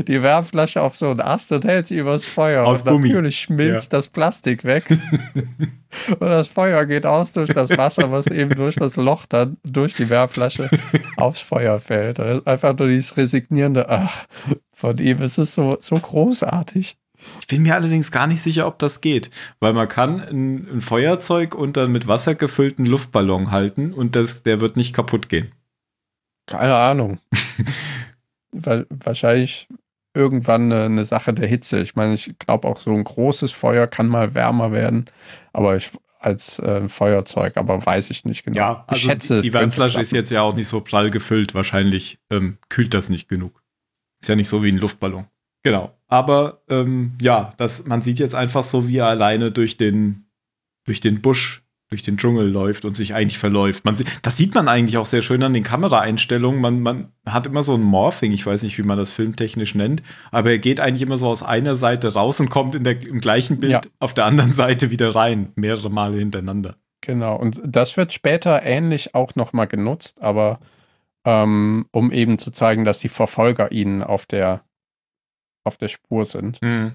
die Wärmflasche auf so einen Ast und hält sie übers Feuer. Aus und Gummi. natürlich schmilzt ja. das Plastik weg. und das Feuer geht aus durch das Wasser, was eben durch das Loch dann durch die Wärmflasche aufs Feuer fällt. Das ist einfach nur dieses resignierende, ach, von ihm ist es so, so großartig. Ich bin mir allerdings gar nicht sicher, ob das geht, weil man kann ein, ein Feuerzeug und dann mit Wasser gefüllten Luftballon halten und das, der wird nicht kaputt gehen. Keine Ahnung. weil wahrscheinlich irgendwann eine, eine, Sache der Hitze. Ich meine, ich glaube auch so ein großes Feuer kann mal wärmer werden, aber ich als äh, Feuerzeug, aber weiß ich nicht genau. Ja, also ich schätze, die, die Wärmflasche ist jetzt ja auch nicht so prall gefüllt. Wahrscheinlich ähm, kühlt das nicht genug. Ist ja nicht so wie ein Luftballon. Genau. Aber ähm, ja, das, man sieht jetzt einfach so, wie er alleine durch den, durch den Busch, durch den Dschungel läuft und sich eigentlich verläuft. Man sieht, das sieht man eigentlich auch sehr schön an den Kameraeinstellungen. Man, man hat immer so ein Morphing, ich weiß nicht, wie man das filmtechnisch nennt, aber er geht eigentlich immer so aus einer Seite raus und kommt in der, im gleichen Bild ja. auf der anderen Seite wieder rein, mehrere Male hintereinander. Genau, und das wird später ähnlich auch nochmal genutzt, aber ähm, um eben zu zeigen, dass die Verfolger ihn auf der auf der Spur sind. Mhm.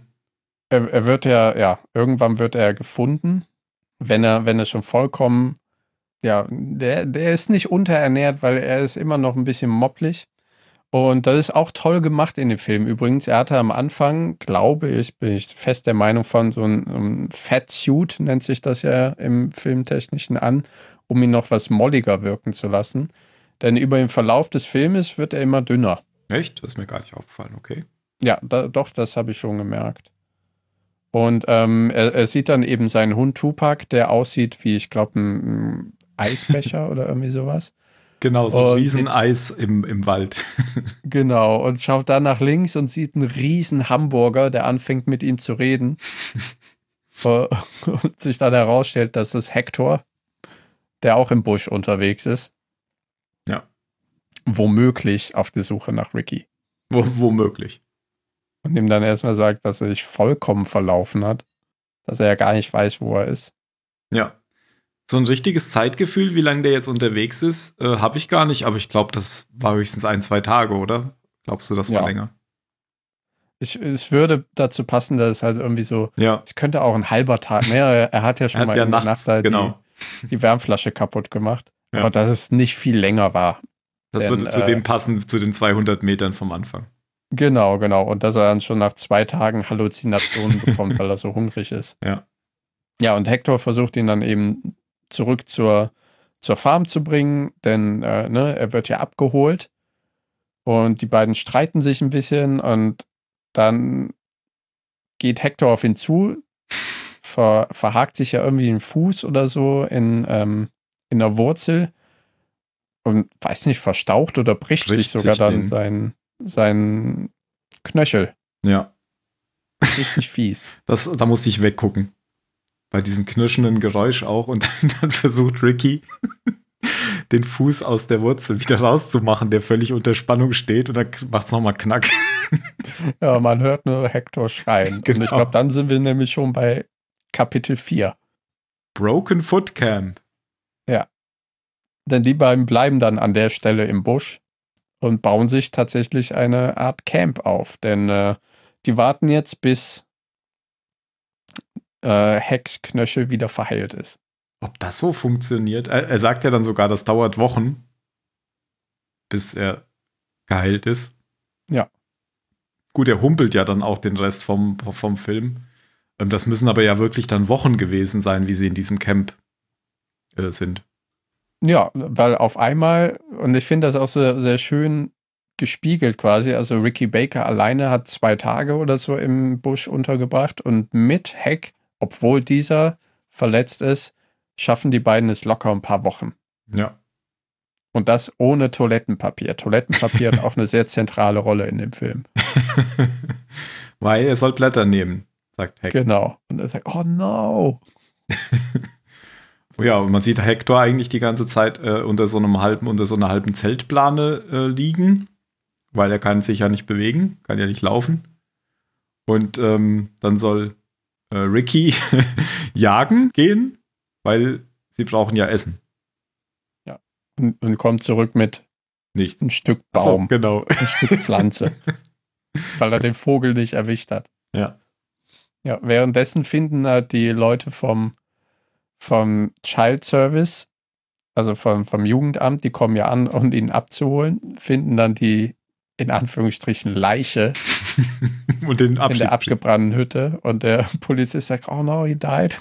Er, er, wird ja, ja, irgendwann wird er gefunden, wenn er, wenn er schon vollkommen, ja, der, der ist nicht unterernährt, weil er ist immer noch ein bisschen mopplig. Und das ist auch toll gemacht in dem Film. Übrigens, er hatte am Anfang, glaube ich, bin ich fest der Meinung von so einem Fat Suit, nennt sich das ja im Filmtechnischen an, um ihn noch was molliger wirken zu lassen. Denn über den Verlauf des Filmes wird er immer dünner. Echt? Das ist mir gar nicht aufgefallen, okay. Ja, da, doch, das habe ich schon gemerkt. Und ähm, er, er, sieht dann eben seinen Hund Tupac, der aussieht wie, ich glaube, ein, ein Eisbecher oder irgendwie sowas. Genau, so ein Rieseneis im, im Wald. Genau, und schaut dann nach links und sieht einen riesen Hamburger, der anfängt mit ihm zu reden. Äh, und sich dann herausstellt, dass es Hector, der auch im Busch unterwegs ist. Ja. Womöglich auf der Suche nach Ricky. Wo, womöglich. Und ihm dann erstmal sagt, dass er sich vollkommen verlaufen hat. Dass er ja gar nicht weiß, wo er ist. Ja. So ein richtiges Zeitgefühl, wie lange der jetzt unterwegs ist, äh, habe ich gar nicht, aber ich glaube, das war höchstens ein, zwei Tage, oder? Glaubst du, das war Ja. länger? Ich, es würde dazu passen, dass es halt irgendwie so, Ja. es könnte auch ein halber Tag, ne, er, hat ja schon hat mal ja in der nachts, Nacht halt genau. die, die Wärmflasche kaputt gemacht. Ja. Aber dass es nicht viel länger war. Das Denn, würde zu äh, dem passen, zu den 200 Metern vom Anfang. Genau, genau. Und dass er dann schon nach zwei Tagen Halluzinationen bekommt, weil er so hungrig ist. Ja. Ja, und Hector versucht ihn dann eben zurück zur, zur Farm zu bringen, denn äh, ne, er wird ja abgeholt. Und die beiden streiten sich ein bisschen und dann geht Hector auf ihn zu, ver, verhakt sich ja irgendwie den Fuß oder so in, ähm, in der Wurzel und weiß nicht, verstaucht oder bricht, Bricht sich sogar sich dann den- sein, sein Knöchel. Ja. Richtig fies. Das, da musste ich weggucken. Bei diesem knirschenden Geräusch auch. Und dann versucht Ricky, den Fuß aus der Wurzel wieder rauszumachen, der völlig unter Spannung steht. Und dann macht es nochmal Knack. Ja, man hört nur Hector schreien. Und Genau. ich glaube, dann sind wir nämlich schon bei Kapitel 4. Broken Foot Camp. Denn die beiden bleiben dann an der Stelle im Busch und bauen sich tatsächlich eine Art Camp auf. Denn äh, die warten jetzt, bis äh, Hecks Knöchel wieder verheilt ist. Ob das so funktioniert? Er, er sagt ja dann sogar, das dauert Wochen, bis er geheilt ist. Ja. Gut, er humpelt ja dann auch den Rest vom, vom Film. Ähm, Das müssen aber ja wirklich dann Wochen gewesen sein, wie sie in diesem Camp äh, sind. Ja, weil auf einmal, und ich finde das auch sehr, sehr schön gespiegelt quasi, also Ricky Baker alleine hat zwei Tage oder so im Busch untergebracht und mit Heck, obwohl dieser verletzt ist, schaffen die beiden es locker ein paar Wochen. Ja. Und das ohne Toilettenpapier. Toilettenpapier hat auch eine sehr zentrale Rolle in dem Film. Weil er soll Blätter nehmen, sagt Heck. Genau. Und er sagt, oh no. Ja, und man sieht Hector eigentlich die ganze Zeit äh, unter so einem halben, unter so einer halben Zeltplane äh, liegen, weil er kann sich ja nicht bewegen, kann ja nicht laufen. Und ähm, dann soll äh, Ricky jagen gehen, weil sie brauchen ja Essen. Und, und kommt zurück mit Nichts. ein Stück Ach so, Baum, genau. ein Stück Pflanze. weil er den Vogel nicht erwischt hat. Ja. Ja, währenddessen finden halt die Leute vom, vom Child Service, also vom, vom Jugendamt, die kommen ja an, um ihn abzuholen, finden dann die, in Anführungsstrichen, Leiche Und den in der abgebrannten Hütte und der Polizist sagt, oh no, he died.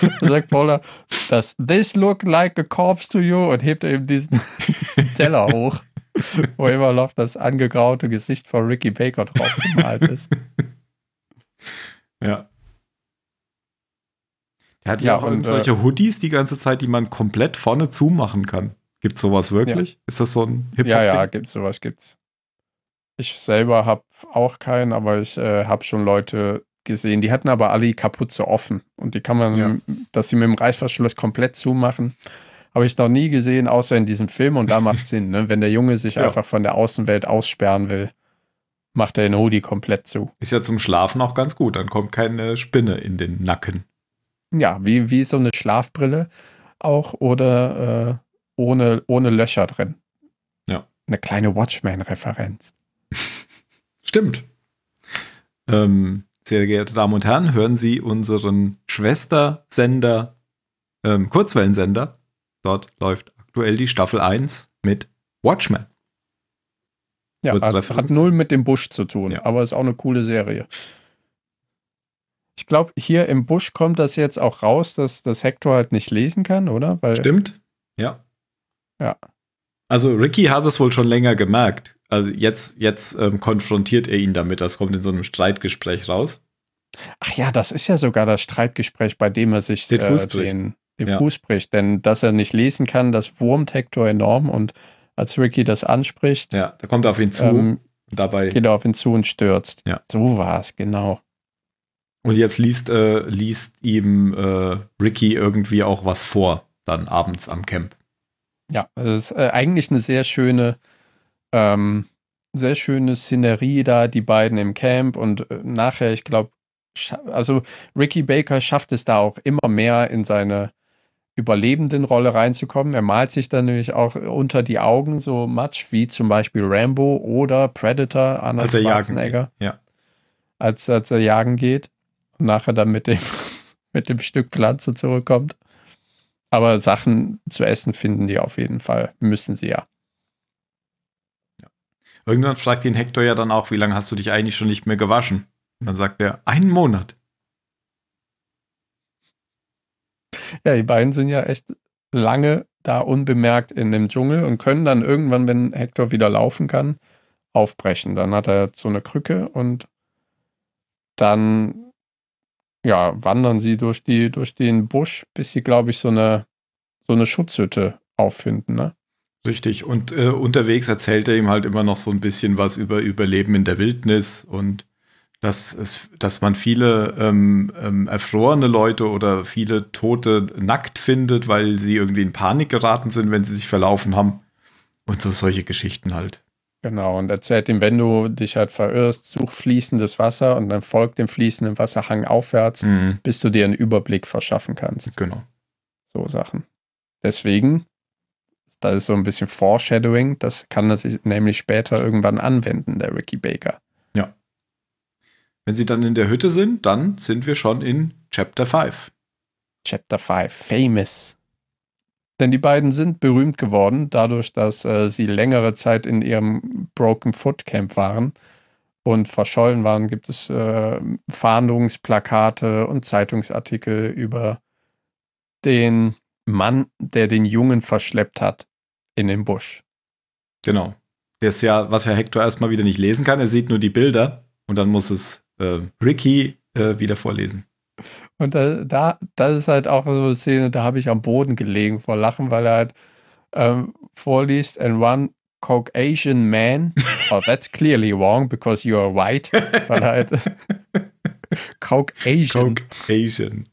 Dann sagt Paula, does this look like a corpse to you? Und hebt eben diesen, diesen Teller hoch, wo immer noch das angegraute Gesicht von Ricky Baker drauf gemalt ist. Ja. Er hat ja, Ja, auch und, äh, solche Hoodies die ganze Zeit, die man komplett vorne zumachen kann. Gibt sowas wirklich? Ist das so ein hip Ja, ja, gibt's sowas, gibt's. Ich selber habe auch keinen, aber ich äh, habe schon Leute gesehen, die hatten aber alle die Kapuze offen und die kann man, Ja. dass sie mit dem Reißverschluss komplett zumachen, habe ich noch nie gesehen, außer in diesem Film und da macht Sinn, ne? wenn der Junge sich Ja. einfach von der Außenwelt aussperren will, macht er den Hoodie komplett zu. Ist ja zum Schlafen auch ganz gut. Dann kommt keine Spinne in den Nacken. Ja, wie, wie so eine Schlafbrille auch oder äh, ohne, ohne Löcher drin. Ja. Eine kleine Watchman-Referenz. Stimmt. Ähm, sehr geehrte Damen und Herren, hören Sie unseren Schwestersender, ähm, Kurzwellensender. Dort läuft aktuell die Staffel 1 mit Watchmen. Ja, hat, hat null mit dem Busch zu tun, Ja. aber ist auch eine coole Serie. Ich glaube, hier im Busch kommt das jetzt auch raus, dass das Hector halt nicht lesen kann, oder? Weil, Stimmt? Ja. Ja. Also Ricky hat es wohl schon länger gemerkt. Also jetzt, jetzt ähm, konfrontiert er ihn damit. Das kommt in so einem Streitgespräch raus. Ach ja, das ist ja sogar das Streitgespräch, bei dem er sich Den äh, Fuß bricht. den, den Ja. Fuß bricht. Denn dass er nicht lesen kann, das wurmt Hector enorm. Und als Ricky das anspricht, Ja, da kommt er auf ihn zu. ähm, und dabei. geht er auf ihn zu und stürzt. Ja. So war es, genau. Und jetzt liest, äh, liest ihm äh, Ricky irgendwie auch was vor, dann abends am Camp. Ja, es ist äh, eigentlich eine sehr schöne, ähm, sehr schöne Szenerie da, die beiden im Camp und äh, nachher, ich glaube, also Ricky Baker schafft es da auch immer mehr in seine überlebenden Rolle reinzukommen. Er malt sich dann nämlich auch unter die Augen so Matsch wie zum Beispiel Rambo oder Predator, Arnold Als er Schwarzenegger, ja. als, als er jagen geht und nachher dann mit dem, mit dem Stück Pflanze zurückkommt. Aber Sachen zu essen finden die auf jeden Fall. Müssen sie ja. Irgendwann fragt ihn Hector ja dann auch, wie lange hast du dich eigentlich schon nicht mehr gewaschen? Und dann sagt er, einen Monat. Ja, die beiden sind ja echt lange da unbemerkt in dem Dschungel und können dann irgendwann, wenn Hector wieder laufen kann, aufbrechen. Dann hat er so eine Krücke und dann ja, wandern sie durch, die, durch den Busch, bis sie, glaube ich, so eine, so eine Schutzhütte auffinden. Ne? Richtig. Und äh, unterwegs erzählt er ihm halt immer noch so ein bisschen was über Überleben in der Wildnis und dass, es, dass man viele ähm, ähm, erfrorene Leute oder viele Tote nackt findet, weil sie irgendwie in Panik geraten sind, wenn sie sich verlaufen haben. Und so solche Geschichten halt. Genau, und erzählt ihm, wenn du dich halt verirrst, such fließendes Wasser und dann folgt dem fließenden Wasserhang aufwärts, Mhm. bis du dir einen Überblick verschaffen kannst. Genau. So Sachen. Deswegen, da ist so ein bisschen Foreshadowing, das kann er sich nämlich später irgendwann anwenden, der Ricky Baker. Wenn sie dann in der Hütte sind, dann sind wir schon in Chapter 5. Chapter 5, Famous. Denn die beiden sind berühmt geworden, dadurch, dass äh, sie längere Zeit in ihrem Broken Foot Camp waren und verschollen waren, gibt es äh, Fahndungsplakate und Zeitungsartikel über den Mann, der den Jungen verschleppt hat in den Busch. Genau. Das ja, was ja Hector erstmal wieder nicht lesen kann. Er sieht nur die Bilder und dann muss es äh, Ricky äh, wieder vorlesen. Und da, da, das ist halt auch so eine Szene, da habe ich am Boden gelegen vor Lachen, weil er halt ähm, vorliest, and one Caucasian man, oh, that's clearly wrong because you are white, weil er halt Caucasian, Caucasian.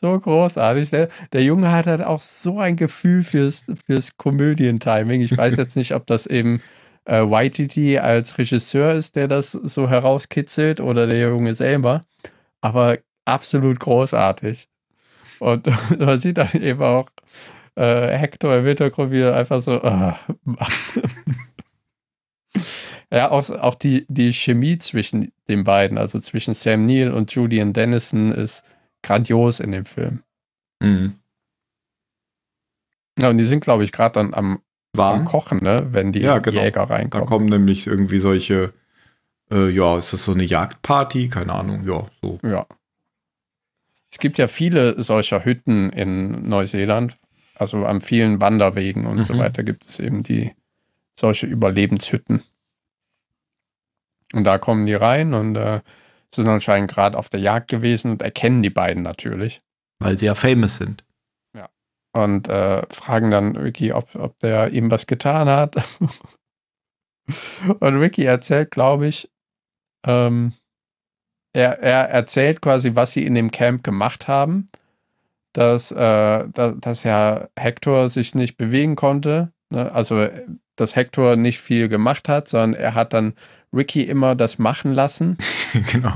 so großartig. Der, der Junge hat halt auch so ein Gefühl fürs, fürs Komödientiming. Ich weiß jetzt nicht, ob das eben äh, Waititi als Regisseur ist, der das so herauskitzelt oder der Junge selber, aber absolut großartig. Und man sieht dann eben auch äh, Hector im Hintergrund wieder einfach so. Äh, ja, auch, auch die, die Chemie zwischen den beiden, also zwischen Sam Neill und Julian Dennison, ist grandios in dem Film. Mhm. Ja, und die sind, glaube ich, gerade dann am, am. Kochen, ne, wenn die Ja, genau. Jäger Da reinkommen. kommen nämlich irgendwie solche, äh, ja, ist das so eine Jagdparty? Keine Ahnung, ja, so. Ja. Es gibt ja viele solcher Hütten in Neuseeland, also an vielen Wanderwegen und so Mhm. weiter gibt es eben die solche Überlebenshütten. Und da kommen die rein und äh, sind anscheinend gerade auf der Jagd gewesen und erkennen die beiden natürlich. Weil sie ja famous sind. Und äh, fragen dann Ricky, ob, ob der ihm was getan hat. und Ricky erzählt, glaube ich, ähm, er, er erzählt quasi, was sie in dem Camp gemacht haben. Dass, äh, da, dass ja Hector sich nicht bewegen konnte. Ne? Also, dass Hector nicht viel gemacht hat, sondern er hat dann Ricky immer das machen lassen. genau.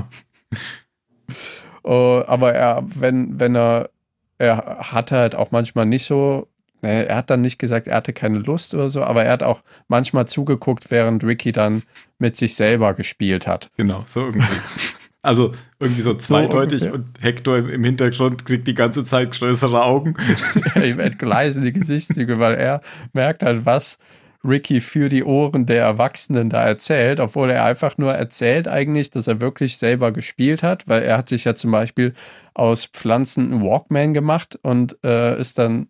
Oh, aber er, wenn, wenn er, er hatte halt auch manchmal nicht so, ne, er hat dann nicht gesagt, er hatte keine Lust oder so, aber er hat auch manchmal zugeguckt, während Ricky dann mit sich selber gespielt hat. Genau, so irgendwie. Also irgendwie so zweideutig ungefähr. und Hector im, Hintergrund kriegt die ganze Zeit größere Augen. Ihm entgleisen die Gesichtszüge, weil er merkt halt, was Ricky für die Ohren der Erwachsenen da erzählt, obwohl er einfach nur erzählt eigentlich, dass er wirklich selber gespielt hat, weil er hat sich ja zum Beispiel aus Pflanzen einen Walkman gemacht und äh, ist dann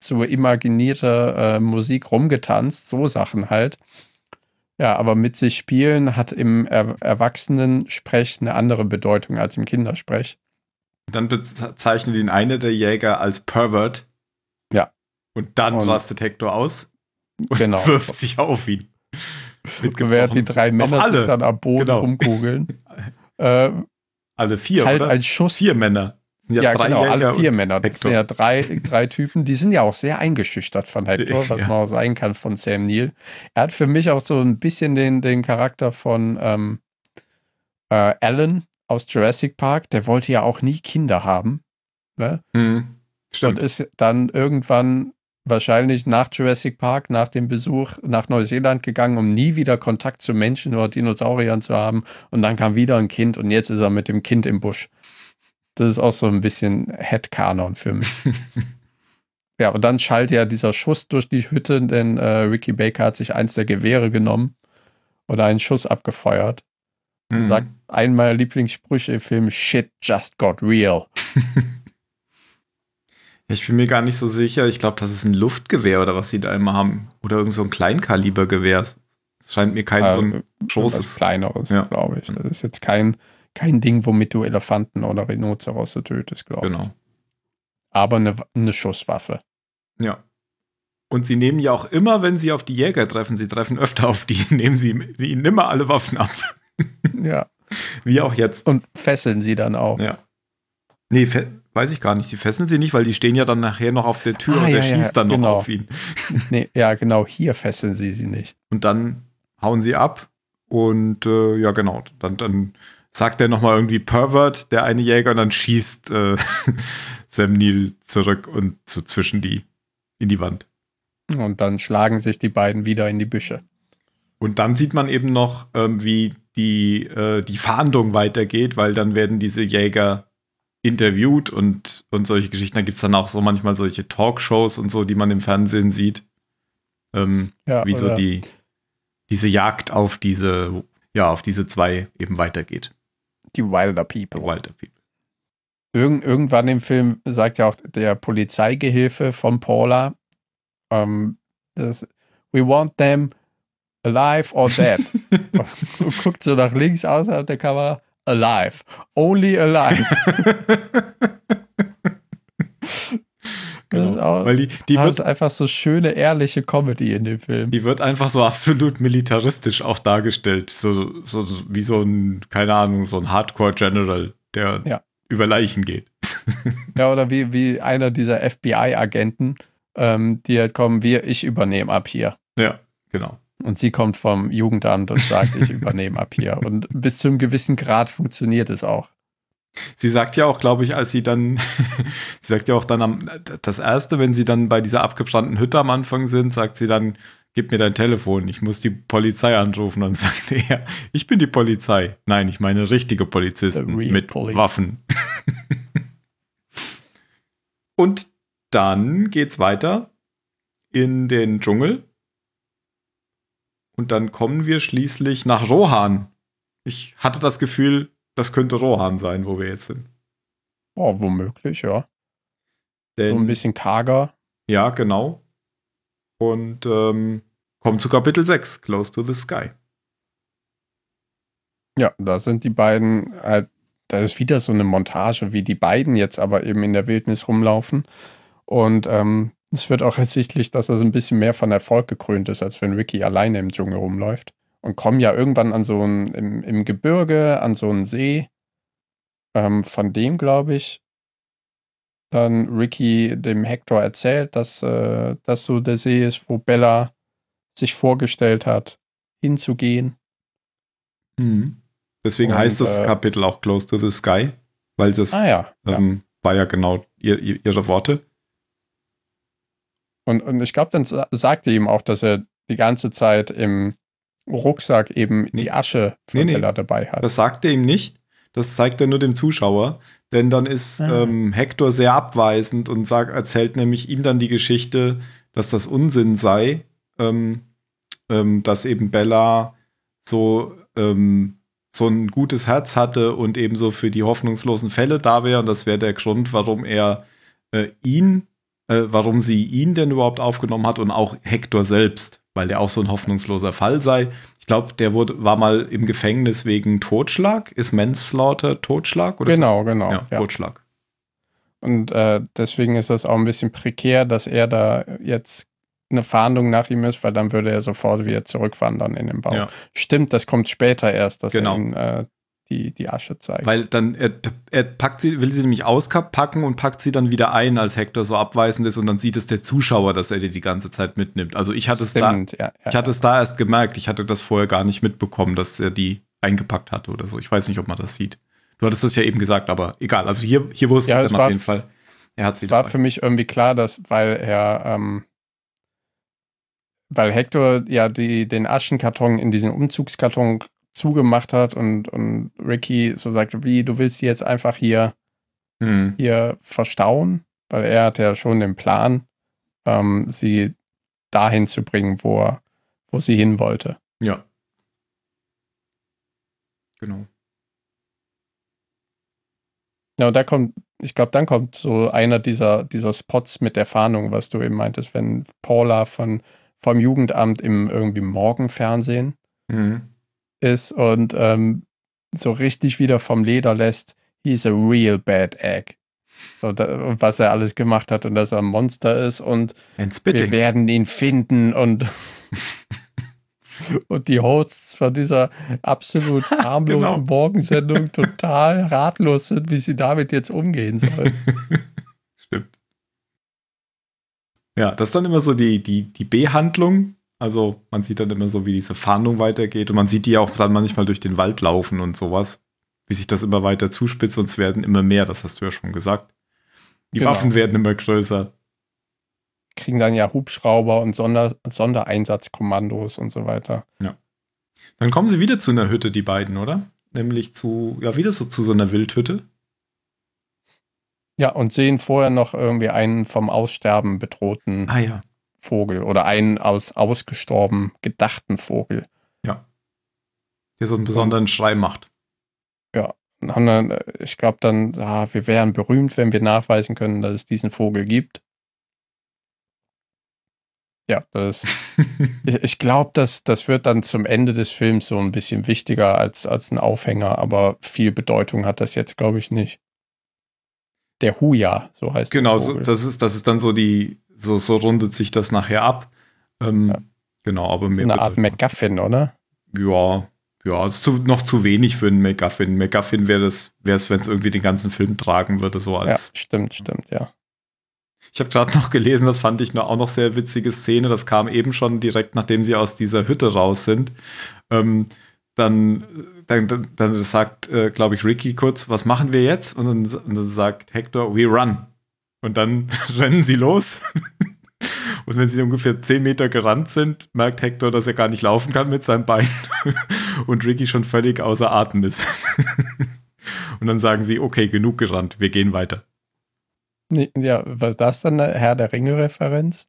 zu imaginierter äh, Musik rumgetanzt, so Sachen halt. Ja, aber mit sich spielen hat im er Erwachsenensprech eine andere Bedeutung als im Kindersprech. Dann bezeichnet ihn einer der Jäger als Pervert. Ja. Und dann Und- rastet Hector aus und Genau. wirft sich auf ihn. Während die drei Männer alle. dann am Boden Genau. rumkugeln. äh, Alle vier, halt oder? ein Schuss. Vier Männer. Sind Ja, genau, alle vier Männer. Das Hector. sind ja drei, drei Typen, die sind ja auch sehr eingeschüchtert von Hector, was Ja. man auch sein kann von Sam Neill. Er hat für mich auch so ein bisschen den, den Charakter von ähm, äh, Alan aus Jurassic Park. Der wollte ja auch nie Kinder haben. Ne? Hm, Stimmt. Und ist dann irgendwann wahrscheinlich nach Jurassic Park, nach dem Besuch nach Neuseeland gegangen, um nie wieder Kontakt zu Menschen oder Dinosauriern zu haben. Und dann kam wieder ein Kind und jetzt ist er mit dem Kind im Busch. Das ist auch so ein bisschen Headcanon für mich. ja, und dann schallt ja dieser Schuss durch die Hütte, denn äh, Ricky Baker hat sich eins der Gewehre genommen oder einen Schuss abgefeuert. Hm. Sagt einen meiner Lieblingssprüche im Film, Shit just got real. Ich bin mir gar nicht so sicher. Ich glaube, das ist ein Luftgewehr oder was sie da immer haben. Oder irgend so ein Kleinkalibergewehr. Das scheint mir kein so ein Äh, großes. kleineres, Ja. glaube ich. Das ist jetzt kein, kein Ding, womit du Elefanten oder Rhinozerosse tötest, glaube ich. Genau. Aber eine, eine Schusswaffe. Ja. Und sie nehmen ja auch immer, wenn sie auf die Jäger treffen, sie treffen öfter auf die, nehmen sie ihnen immer alle Waffen ab. Ja. Wie auch jetzt. Und fesseln sie dann auch. Ja. Nee, weiß ich gar nicht. Sie fesseln sie nicht, weil die stehen ja dann nachher noch auf der Tür Ah, und der ja, ja, schießt dann noch genau. auf ihn. Nee, ja, genau, hier fesseln sie sie nicht. Und dann hauen sie ab und äh, ja, genau. Dann, dann sagt er nochmal irgendwie Pervert, der eine Jäger, und dann schießt äh, Sam Neill zurück und so zwischen die, in die Wand. Und dann schlagen sich die beiden wieder in die Büsche. Und dann sieht man eben noch, ähm, wie die, äh, die Fahndung weitergeht, weil dann werden diese Jäger interviewt und, und solche Geschichten. Da gibt es dann auch so manchmal solche Talkshows und so, die man im Fernsehen sieht. Ähm, Ja, wie so die, diese Jagd auf diese, ja, auf diese zwei eben weitergeht. Die Wilder People. Wilder People. Irgend, irgendwann im Film sagt ja auch der Polizeigehilfe von Paula, ähm, das, we want them alive or dead. und guckt so nach links außerhalb der Kamera, alive, only alive. genau. Auch- Weil die, die, wird, einfach so schöne, ehrliche Comedy in dem Film. die wird einfach so absolut militaristisch auch dargestellt. So, so, so wie so ein, keine Ahnung, so ein Hardcore-General, der Ja. über Leichen geht. Ja, oder wie, wie einer dieser FBI-Agenten, ähm, die halt kommen, wir, ich übernehme ab hier. Ja, genau. Und sie kommt vom Jugendamt und sagt, ich übernehme ab hier. Und bis zu einem gewissen Grad funktioniert es auch. Sie sagt ja auch, glaube ich, als sie dann, sie sagt ja auch dann am, das erste, wenn sie dann bei dieser abgebrannten Hütte am Anfang sind, sagt sie dann, gib mir dein Telefon, ich muss die Polizei anrufen. Und sagt er, ich bin die Polizei. Nein, ich meine richtige Polizisten mit police. Waffen. Und dann geht's weiter in den Dschungel. Und dann kommen wir schließlich nach Rohan. Ich hatte das Gefühl, das könnte Rohan sein, wo wir jetzt sind. Oh, womöglich, ja. So Denn, ein bisschen karger. Ja, genau. Und ähm, kommen zu Kapitel 6, Close to the Sky. Ja, da sind die beiden halt, da ist wieder so eine Montage, wie die beiden jetzt aber eben in der Wildnis rumlaufen. Und ähm, es wird auch ersichtlich, dass so ein bisschen mehr von Erfolg gekrönt ist, als wenn Ricky alleine im Dschungel rumläuft. Und kommen ja irgendwann an so ein, im, im Gebirge, an so einen See, ähm, von dem, glaube ich, dann Ricky dem Hector erzählt, dass äh, das so der See ist, wo Bella sich vorgestellt hat, hinzugehen. Deswegen Und, heißt das äh, Kapitel auch Close to the Sky, weil das Ah ja. ja. ähm, war ja genau ihr, ihr, ihre Worte. Und, und ich glaube, dann sa- sagte ihm auch, dass er die ganze Zeit im Rucksack eben Nee. die Asche von Nee, nee. Bella dabei hat. Das sagt er ihm nicht. Das zeigt er nur dem Zuschauer. Denn dann ist Ah. ähm, Hector sehr abweisend und sagt, erzählt nämlich ihm dann die Geschichte, dass das Unsinn sei, ähm, ähm, dass eben Bella so, ähm, so ein gutes Herz hatte und eben so für die hoffnungslosen Fälle da wäre. Und das wäre der Grund, warum er äh, ihn, äh, warum sie ihn denn überhaupt aufgenommen hat und auch Hector selbst, weil der auch so ein hoffnungsloser Fall sei. Ich glaube, der wurde, war mal im Gefängnis wegen Totschlag. Ist Manslaughter Totschlag? Oder genau, genau. das, ja, Ja. Totschlag. Und äh, deswegen ist das auch ein bisschen prekär, dass er da jetzt eine Fahndung nach ihm ist, weil dann würde er sofort wieder zurückwandern in den Bau. Ja. Stimmt, das kommt später erst, dass Genau. er ihm äh, die, die Asche zeigt. Weil dann, er, er packt sie, will sie nämlich auspacken und packt sie dann wieder ein, als Hector so abweisend ist und dann sieht es der Zuschauer, dass er die die ganze Zeit mitnimmt. Also ich hatte es da, Stimmt, ja, ja, ich hatte es da erst gemerkt. Ich hatte das vorher gar nicht mitbekommen, dass er die eingepackt hatte oder so. Ich weiß nicht, ob man das sieht. Du hattest es ja eben gesagt, aber egal. Also hier, hier wusste Ja, ich es dann auf jeden Fall. Er hat sie Es war dabei. für mich irgendwie klar, dass, weil er, ähm, weil Hector ja die, den Aschenkarton in diesen Umzugskarton zugemacht hat und, und Ricky so sagte, wie, du willst die jetzt einfach hier, Hm. hier verstauen? Weil er hatte ja schon den Plan, ähm, sie dahin zu bringen, wo, er, wo sie hin wollte. Ja. Genau. Ja, und da kommt, ich glaube, dann kommt so einer dieser, dieser Spots mit der Fahndung, was du eben meintest, wenn Paula von, vom Jugendamt im irgendwie Morgenfernsehen Hm. Ist und ähm, so richtig wieder vom Leder lässt, he's a real bad egg. So, da, was er alles gemacht hat und dass er ein Monster ist und wir werden ihn finden und und die Hosts von dieser absolut harmlosen Genau. Morgensendung total ratlos sind, wie sie damit jetzt umgehen sollen. Stimmt. Ja, das ist dann immer so die, die, die B-Handlung. Also man sieht dann immer so, wie diese Fahndung weitergeht und man sieht die auch dann manchmal durch den Wald laufen und sowas. Wie sich das immer weiter zuspitzt und es werden immer mehr, das hast du ja schon gesagt. Die Genau. Waffen werden immer größer. Kriegen dann ja Hubschrauber und Sonder Sondereinsatzkommandos und so weiter. Dann kommen sie wieder zu einer Hütte, die beiden, oder? Nämlich zu, ja, wieder so zu so einer Wildhütte. Ja, und sehen vorher noch irgendwie einen vom Aussterben bedrohten Ah ja. Vogel oder einen aus ausgestorben gedachten Vogel. Der so einen besonderen Schrei macht. Und haben dann, ich glaube dann, ah, wir wären berühmt, wenn wir nachweisen können, dass es diesen Vogel gibt. Ja, das ich, ich glaube, das, das wird dann zum Ende des Films so ein bisschen wichtiger als, als ein Aufhänger, aber viel Bedeutung hat das jetzt, glaube ich, nicht. Der Huja, so heißt Genau, so, das ist, das ist dann so die, so, so rundet sich das nachher ab. Ähm, Ja. Genau, aber so eine Art MacGuffin, oder? Ja, ja, ist zu, noch zu wenig für einen MacGuffin. MacGuffin wäre es, wenn es irgendwie den ganzen Film tragen würde, so Ja, als. stimmt, stimmt, ja. Ich habe gerade noch gelesen, das fand ich noch, auch noch sehr witzige Szene. Das kam eben schon direkt, nachdem sie aus dieser Hütte raus sind. Ähm, dann, dann, dann, dann sagt, äh, glaube ich, Ricky kurz, was machen wir jetzt? Und dann, und dann sagt Hector, we run. Und dann rennen sie los. Und wenn sie ungefähr 10 Meter gerannt sind, merkt Hector, dass er gar nicht laufen kann mit seinem Bein. Und Ricky schon völlig außer Atem ist. Und dann sagen sie, okay, genug gerannt, wir gehen weiter. Nee, ja, war das dann eine Herr der Ringe-Referenz?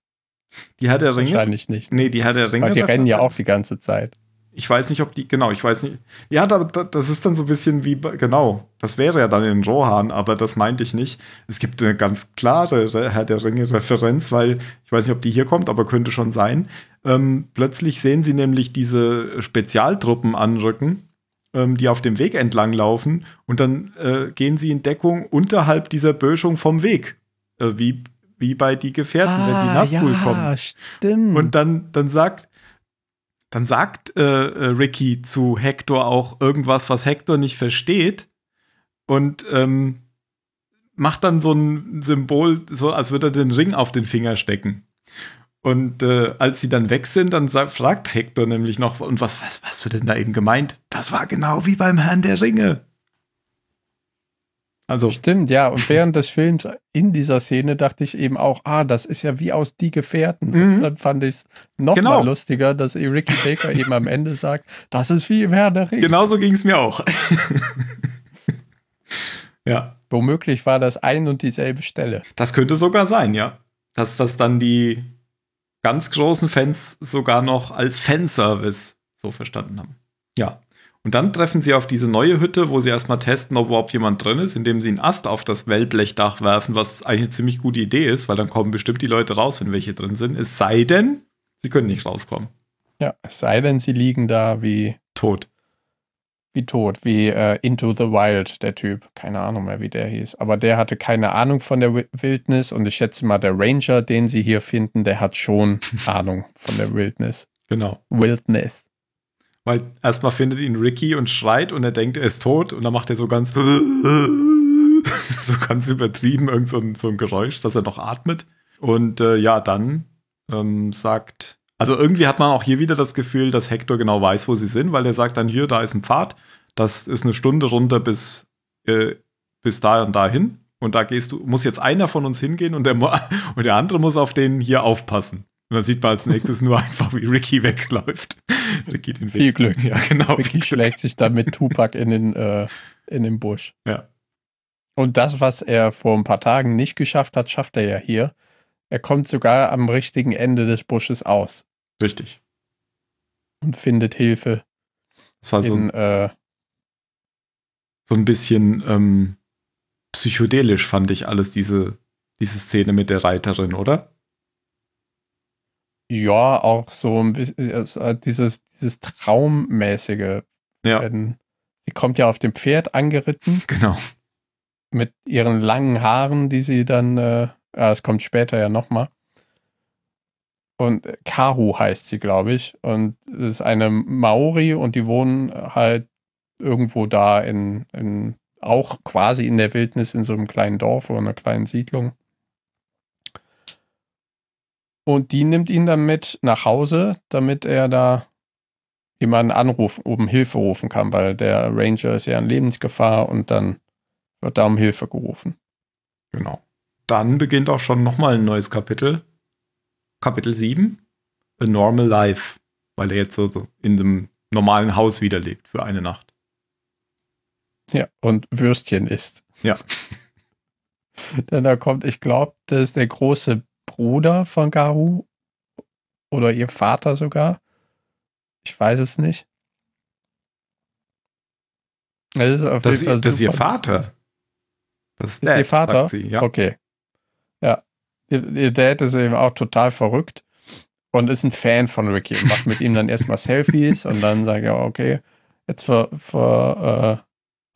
Die hat der Ringe. Wahrscheinlich nicht. Nee, die hat der Ringe. Weil die rennen ja auch die ganze Zeit. Ich weiß nicht, ob die, genau, ich weiß nicht. Ja, da, da, das ist dann so ein bisschen wie, genau, das wäre ja dann in Rohan, aber das meinte ich nicht. Es gibt eine ganz klare Re- Herr der Ringe-Referenz, weil ich weiß nicht, ob die hier kommt, aber könnte schon sein. Ähm, plötzlich sehen sie nämlich diese Spezialtruppen anrücken, ähm, die auf dem Weg entlang laufen und dann äh, gehen sie in Deckung unterhalb dieser Böschung vom Weg. Äh, wie, wie bei die Gefährten, wenn die Nazgul kommen. Ah, stimmt. Und dann, dann sagt, dann sagt äh, äh, Ricky zu Hector auch irgendwas, was Hector nicht versteht. Und ähm, macht dann so ein Symbol, so als würde er den Ring auf den Finger stecken. Und äh, als sie dann weg sind, dann sagt, fragt Hector nämlich noch, und was, was, was du denn da eben gemeint? Das war genau wie beim Herrn der Ringe. Also, Stimmt, ja. Und während des Films in dieser Szene dachte ich eben auch, ah, das ist ja wie aus Die Gefährten. Mhm. Und dann fand ich es noch Genau. mal lustiger, dass Ricky Baker eben am Ende sagt, das ist wie im Herr der Ringe. genauso ging es mir auch. ja. Womöglich war das ein und dieselbe Stelle. Das könnte sogar sein, ja. Dass das dann die ganz großen Fans sogar noch als Fanservice so verstanden haben. Ja. Und dann treffen sie auf diese neue Hütte, wo sie erstmal testen, ob überhaupt jemand drin ist, indem sie einen Ast auf das Wellblechdach werfen, was eigentlich eine ziemlich gute Idee ist, weil dann kommen bestimmt die Leute raus, wenn welche drin sind. Es sei denn, sie können nicht rauskommen. Ja, es sei denn, sie liegen da wie, Tot. wie tot, wie äh, Into the Wild, der Typ. Keine Ahnung mehr, wie der hieß. Aber der hatte keine Ahnung von der Wildnis und ich schätze mal, der Ranger, den sie hier finden, der hat schon Ahnung von der Wildnis. Genau. Wildness. Weil erstmal findet ihn Ricky und schreit und er denkt, er ist tot und dann macht er so ganz so ganz übertrieben irgend so ein, so ein Geräusch, dass er noch atmet. Und äh, ja, dann ähm, sagt, also irgendwie hat man auch hier wieder das Gefühl, dass Hector genau weiß, wo sie sind, weil er sagt dann hier, da ist ein Pfad, das ist eine Stunde runter bis, äh, bis da und dahin. Und da gehst du, muss jetzt einer von uns hingehen und der, und der andere muss auf den hier aufpassen. Und dann sieht man als nächstes nur einfach, wie Ricky wegläuft. Ricky den Viel Glück. Ja, genau. Ricky schlägt sich dann mit Tupac in den, äh, in den Busch. Ja. Und das, was er vor ein paar Tagen nicht geschafft hat, schafft er ja hier. Er kommt sogar am richtigen Ende des Busches aus. Richtig. Und findet Hilfe. Das war so, in, ein, äh, so ein bisschen ähm, psychedelisch, fand ich alles, diese, diese Szene mit der Reiterin, oder? Ja, auch so ein bisschen also dieses, dieses Traummäßige. Ja. sie kommt ja auf dem Pferd angeritten. Genau. Mit ihren langen Haaren, die sie dann, äh, ja, es kommt später ja nochmal. Und Kahu heißt sie, glaube ich. Und es ist eine Maori und die wohnen halt irgendwo da in, in, auch quasi in der Wildnis in so einem kleinen Dorf oder einer kleinen Siedlung. Und die nimmt ihn dann mit nach Hause, damit er da jemanden anrufen, um Hilfe rufen kann, weil der Ranger ist ja in Lebensgefahr und dann wird da um Hilfe gerufen. Genau. Dann beginnt auch schon nochmal ein neues Kapitel. Kapitel 7. A Normal Life. Weil er jetzt so, so in einem normalen Haus wieder lebt für eine Nacht. Ja, und Würstchen isst. Ja. Denn da kommt, ich glaube, das ist der große Bruder von Garu oder ihr Vater sogar. Ich weiß es nicht. Das ist, das, das ist ihr Vater. Das ist, Dad, ihr Vater. Sie, ja. Okay. Ja. Ihr, Dad ist eben auch total verrückt und ist ein Fan von Ricky macht mit ihm dann erstmal Selfies und dann sagt er, okay, jetzt ver, ver, äh,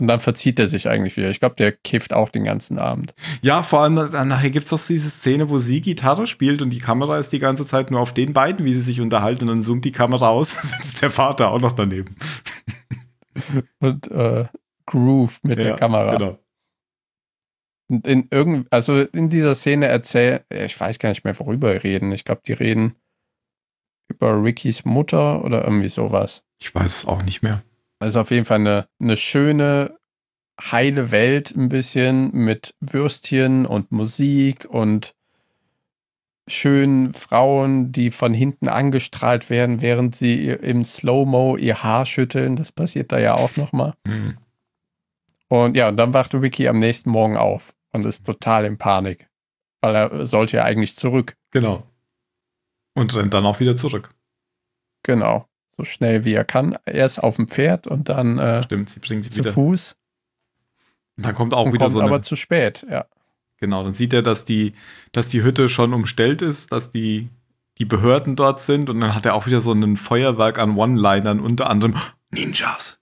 und dann verzieht er sich eigentlich wieder. Ich glaube, der kifft auch den ganzen Abend. Ja, vor allem nachher gibt es doch diese Szene, wo sie Gitarre spielt und die Kamera ist die ganze Zeit nur auf den beiden, wie sie sich unterhalten und dann zoomt die Kamera aus, sitzt der Vater auch noch daneben. und äh, Groove mit ja, der Kamera. Genau. Und in irgend, also in dieser Szene erzählt, ich weiß gar nicht mehr, worüber reden. Ich glaube, die reden über Rickys Mutter oder irgendwie sowas. Ich weiß es auch nicht mehr. Also auf jeden Fall eine, eine schöne, heile Welt ein bisschen mit Würstchen und Musik und schönen Frauen, die von hinten angestrahlt werden, während sie im Slow-Mo ihr Haar schütteln. Das passiert da ja auch nochmal. Mhm. Und ja, und dann wacht Ricky am nächsten Morgen auf und ist total in Panik, weil er sollte ja eigentlich zurück. Genau. Und rennt dann auch wieder zurück. Genau so schnell wie er kann. Erst auf dem Pferd und dann äh, Stimmt, sie bringt sie zu wieder. Fuß. Und dann kommt auch und wieder kommt so. Eine, aber zu spät, ja. Genau, dann sieht er, dass die, dass die Hütte schon umstellt ist, dass die, die Behörden dort sind und dann hat er auch wieder so ein Feuerwerk an One-Linern, unter anderem Ninjas.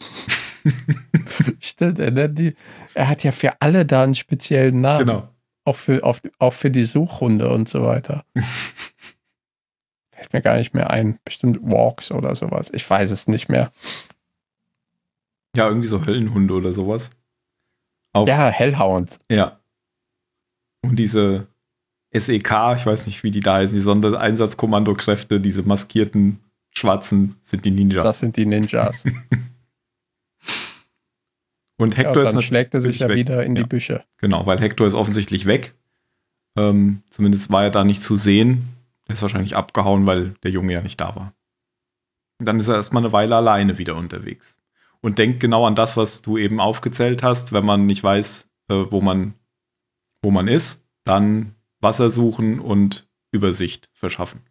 Stimmt, er, nennt die, er hat ja für alle da einen speziellen Namen. Genau. Auch für, auch, auch für die Suchhunde und so weiter. Fällt mir gar nicht mehr ein. Bestimmt Walks oder sowas. Ich weiß es nicht mehr. Ja, irgendwie so Höllenhunde oder sowas. Auf, ja, Hellhounds. Ja. Und diese SEK, ich weiß nicht, wie die da heißen, die Sondereinsatzkommandokräfte, diese maskierten Schwarzen sind die Ninjas. Das sind die Ninjas. und Hector ja, und dann ist schlägt er sich ja weg. wieder in ja. die Büsche. Genau, weil Hector ist offensichtlich weg. Ähm, zumindest war er da nicht zu sehen. Der ist wahrscheinlich abgehauen, weil der Junge ja nicht da war. Und dann ist er erstmal eine Weile alleine wieder unterwegs. Und denkt genau an das, was du eben aufgezählt hast. Wenn man nicht weiß, äh, wo, man, wo man ist, dann Wasser suchen und Übersicht verschaffen.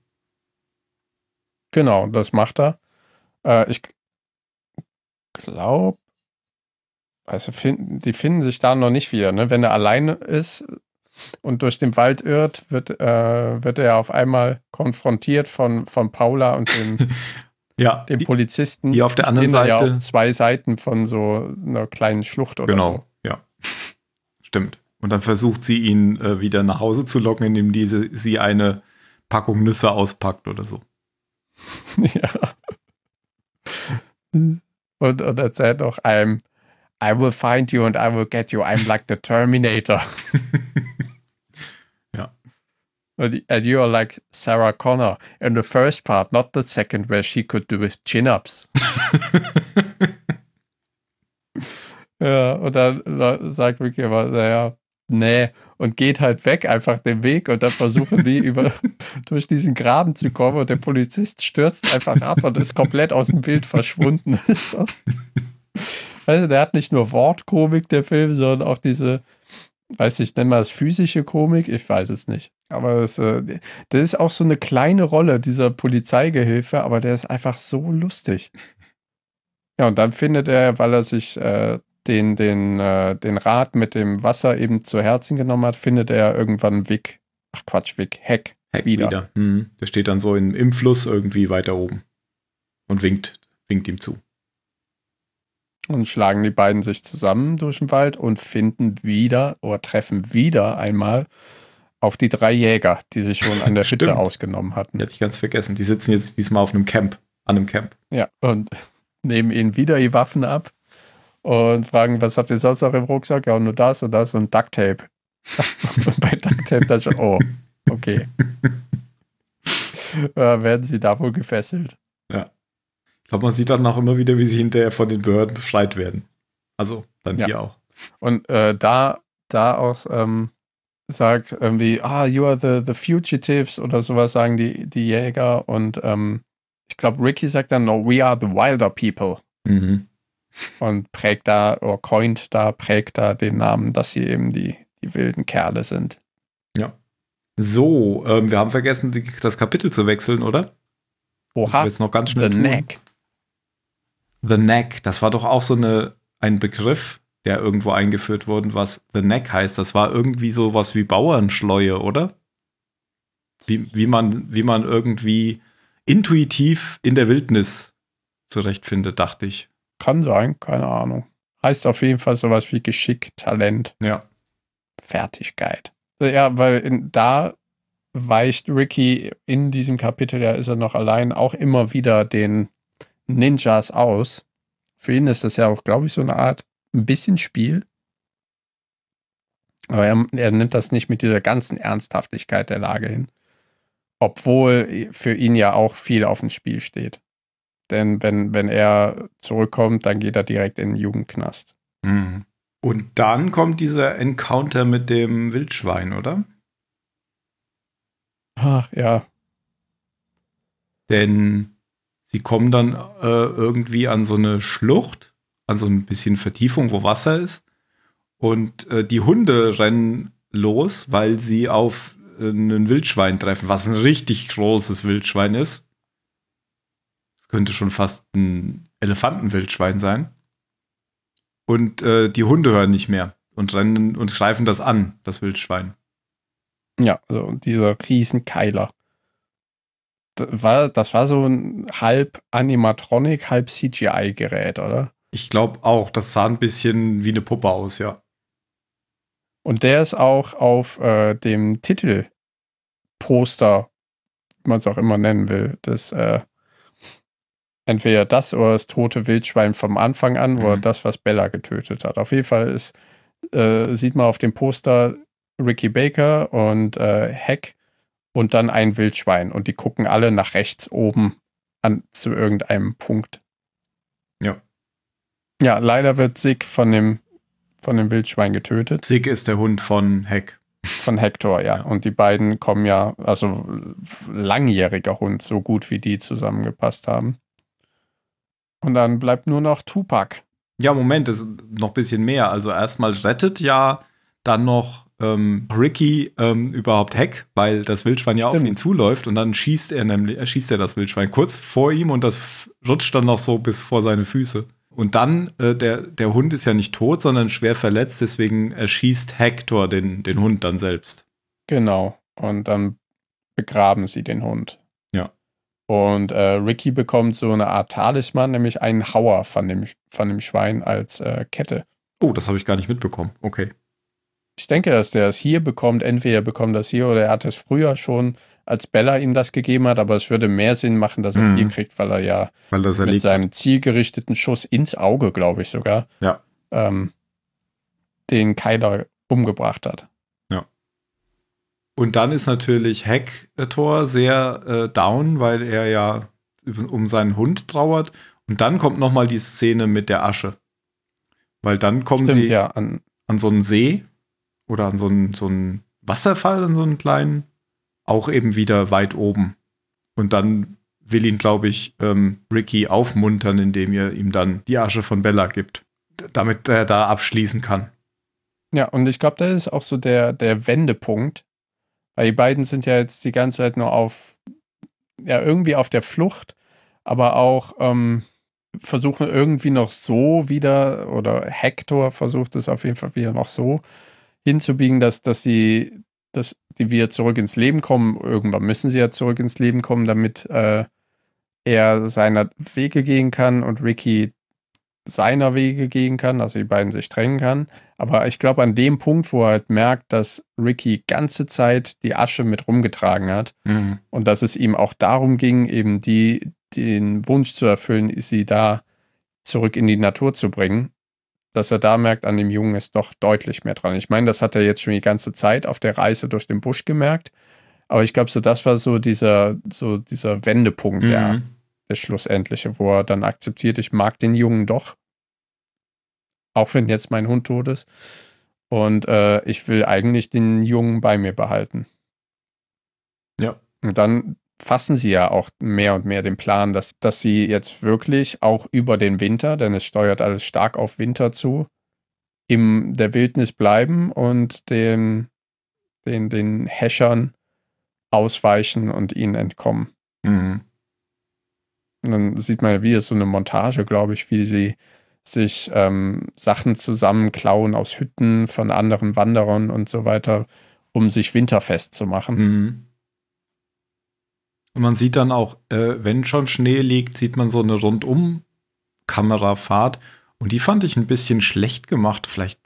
Genau, das macht er. Äh, ich glaube, also find, die finden sich da noch nicht wieder. Ne? Wenn er alleine ist, und durch den Wald irrt, wird, äh, wird er auf einmal konfrontiert von, von Paula und dem, Ja, dem die, Polizisten. die auf der anderen da Ja Seite- auf zwei Seiten von so einer kleinen Schlucht oder genau, ja. Stimmt. Und dann versucht sie ihn äh, wieder nach Hause zu locken, indem diese, sie eine Packung Nüsse auspackt oder so. so. ja. Und, und erzählt noch, I'm, I will find you and I will get you. I'm like the Terminator. And, you are like Sarah Connor in the first part, not the second, where she could do with chin-ups. Ja, und dann sagt Vicky aber, naja, nee, und geht halt weg, einfach den Weg und dann versuchen die über durch diesen Graben zu kommen und der Polizist stürzt einfach ab und ist komplett aus dem Bild verschwunden. So. also der hat nicht nur Wortkomik, der Film, sondern auch diese, weiß ich, nennen wir es physische Komik, ich weiß es nicht. Aber das, äh, das ist auch so eine kleine Rolle, dieser Polizeigehilfe, aber der ist einfach so lustig. Ja, und dann findet er, weil er sich äh, den, den, äh, den Rat mit dem Wasser eben zu Herzen genommen hat, findet er irgendwann Wick, ach Quatsch, Wick, Heck. Heck Wieder. wieder. Hm. Der steht dann so in, im Fluss irgendwie weiter oben und winkt, winkt ihm zu. Und schlagen die beiden sich zusammen durch den Wald und finden wieder oder treffen wieder einmal auf die drei Jäger, die sich schon an der Hütte Stimmt. ausgenommen hatten. Die hatte ich ganz vergessen. Die sitzen jetzt diesmal auf einem Camp, an einem Camp. Ja, und nehmen ihnen wieder die Waffen ab und fragen, was habt ihr sonst noch im Rucksack? Ja, nur das und das und Ducktape. und bei Ducktape dann schon, oh, okay. äh, werden sie da wohl gefesselt. Ich glaube, man sieht dann auch immer wieder, wie sie hinterher von den Behörden befreit werden. Also dann Ja. hier auch. Und äh, da, da auch ähm, sagt irgendwie, ah, you are the, the fugitives oder sowas sagen die, die Jäger. Und ähm, ich glaube, Ricky sagt dann, no, we are the wilder people. Mhm. Und prägt da, oder coint da, prägt da den Namen, dass sie eben die, die wilden Kerle sind. So, ähm, wir haben vergessen, die, das Kapitel zu wechseln, oder? Oha, jetzt noch ganz the schnell tun. neck. The Neck, das war doch auch so eine, ein Begriff, der irgendwo eingeführt wurde, was The Neck heißt. Das war irgendwie so was wie Bauernschleue, oder? Wie, wie, man, wie man irgendwie intuitiv in der Wildnis zurechtfindet, dachte ich. Kann sein, keine Ahnung. Heißt auf jeden Fall sowas wie Geschick, Talent, Ja. Fertigkeit. Ja, weil in, da weicht Ricky in diesem Kapitel, ja ist er noch allein, auch immer wieder den Ninjas aus. Für ihn ist das ja auch, glaube ich, so eine Art ein bisschen Spiel. Aber er, er nimmt das nicht mit dieser ganzen Ernsthaftigkeit der Lage hin. Obwohl für ihn ja auch viel auf dem Spiel steht. Denn wenn, wenn er zurückkommt, dann geht er direkt in den Jugendknast. Mhm. Und dann kommt dieser Encounter mit dem Wildschwein, oder? Ach ja, Denn sie kommen dann äh, irgendwie an so eine Schlucht, an so ein bisschen Vertiefung, wo Wasser ist. Und äh, die Hunde rennen los, weil sie auf äh, ein Wildschwein treffen, was ein richtig großes Wildschwein ist. Es könnte schon fast ein Elefantenwildschwein sein. Und äh, die Hunde hören nicht mehr und rennen und greifen das an, das Wildschwein. Ja, also dieser Riesenkeiler. Das war, das war so ein halb Animatronic, halb CGI-Gerät, oder? Ich glaube auch, das sah ein bisschen wie eine Puppe aus, ja. Und der ist auch auf äh, dem Titelposter, wie man es auch immer nennen will, das äh, entweder das oder das tote Wildschwein vom Anfang an oder Mhm. das, was Bella getötet hat. Auf jeden Fall ist, äh, sieht man auf dem Poster Ricky Baker und äh, Heck und dann ein Wildschwein und die gucken alle nach rechts oben an zu irgendeinem Punkt. Ja. Leider wird Sig von dem von dem Wildschwein getötet. Sig ist der Hund von Heck. Von Hector, ja. Ja. Und die beiden kommen ja, also langjähriger Hund, so gut wie die zusammengepasst haben. Und dann bleibt nur noch Tupac. Ja, Moment, das ist noch ein bisschen mehr. Also erstmal rettet ja dann noch ähm, Ricky ähm, überhaupt Heck, weil das Wildschwein ja auf Stimmt. ihn zuläuft und dann schießt er nämlich, er schießt er das Wildschwein kurz vor ihm und das rutscht dann noch so bis vor seine Füße. Und dann, äh, der, der Hund ist ja nicht tot, sondern schwer verletzt, deswegen erschießt Hector den, den Hund dann selbst. Genau. Und dann begraben sie den Hund. Ja. Und äh, Ricky bekommt so eine Art Talisman, nämlich einen Hauer von dem, von dem Schwein als äh, Kette. Oh, das habe ich gar nicht mitbekommen. Okay. Ich denke, dass der es hier bekommt. Entweder er bekommt das hier oder er hat es früher schon, als Bella ihm das gegeben hat. Aber es würde mehr Sinn machen, dass er es Mhm. hier kriegt, weil er ja Weil das mit erlebt seinem zielgerichteten Schuss ins Auge, glaube ich sogar, Ja. ähm, den Kyler umgebracht hat. Und dann ist natürlich Hector sehr äh, down, weil er ja um seinen Hund trauert. Und dann kommt noch mal die Szene mit der Asche. Weil dann kommen Stimmt, sie ja. An, an so einen See oder an so einen, so Wasserfall, an so einen kleinen, auch eben wieder weit oben. Und dann will ihn, glaube ich, ähm, Ricky aufmuntern, indem er ihm dann die Asche von Bella gibt, damit er da abschließen kann. ja, und ich glaube, das ist auch so der, der Wendepunkt. Weil die beiden sind ja jetzt die ganze Zeit nur auf, ja, irgendwie auf der Flucht, aber auch ähm, versuchen irgendwie noch so wieder, oder Hector versucht es auf jeden Fall wieder noch so hinzubiegen, dass, dass die, dass die wieder zurück ins Leben kommen. Irgendwann müssen sie ja zurück ins Leben kommen, damit äh, er seiner Wege gehen kann und Ricky seiner Wege gehen kann, also die beiden sich trennen kann. Aber ich glaube, an dem Punkt, wo er halt merkt, dass Ricky ganze Zeit die Asche mit rumgetragen hat und dass es ihm auch darum ging, eben die, den Wunsch zu erfüllen, sie da zurück in die Natur zu bringen, dass er da merkt, an dem Jungen ist doch deutlich mehr dran. Ich meine, das hat er jetzt schon die ganze Zeit auf der Reise durch den Busch gemerkt. Aber ich glaube, so das war so dieser, so dieser Wendepunkt, Mhm. ja, der schlussendliche, wo er dann akzeptiert, ich mag den Jungen doch. Auch wenn jetzt mein Hund tot ist. Und äh, ich will eigentlich den Jungen bei mir behalten. Ja. Und dann fassen sie ja auch mehr und mehr den Plan, dass, dass sie jetzt wirklich auch über den Winter, denn es steuert alles stark auf Winter zu, in der Wildnis bleiben und den, den, den Häschern ausweichen und ihnen entkommen. Mhm. Und dann sieht man ja wieder so eine Montage, glaube ich, wie sie sich ähm, Sachen zusammenklauen aus Hütten von anderen Wanderern und so weiter, um sich winterfest zu machen. Mhm. Und man sieht dann auch, äh, wenn schon Schnee liegt, sieht man so eine Rundum-Kamerafahrt. Und die fand ich ein bisschen schlecht gemacht. Vielleicht,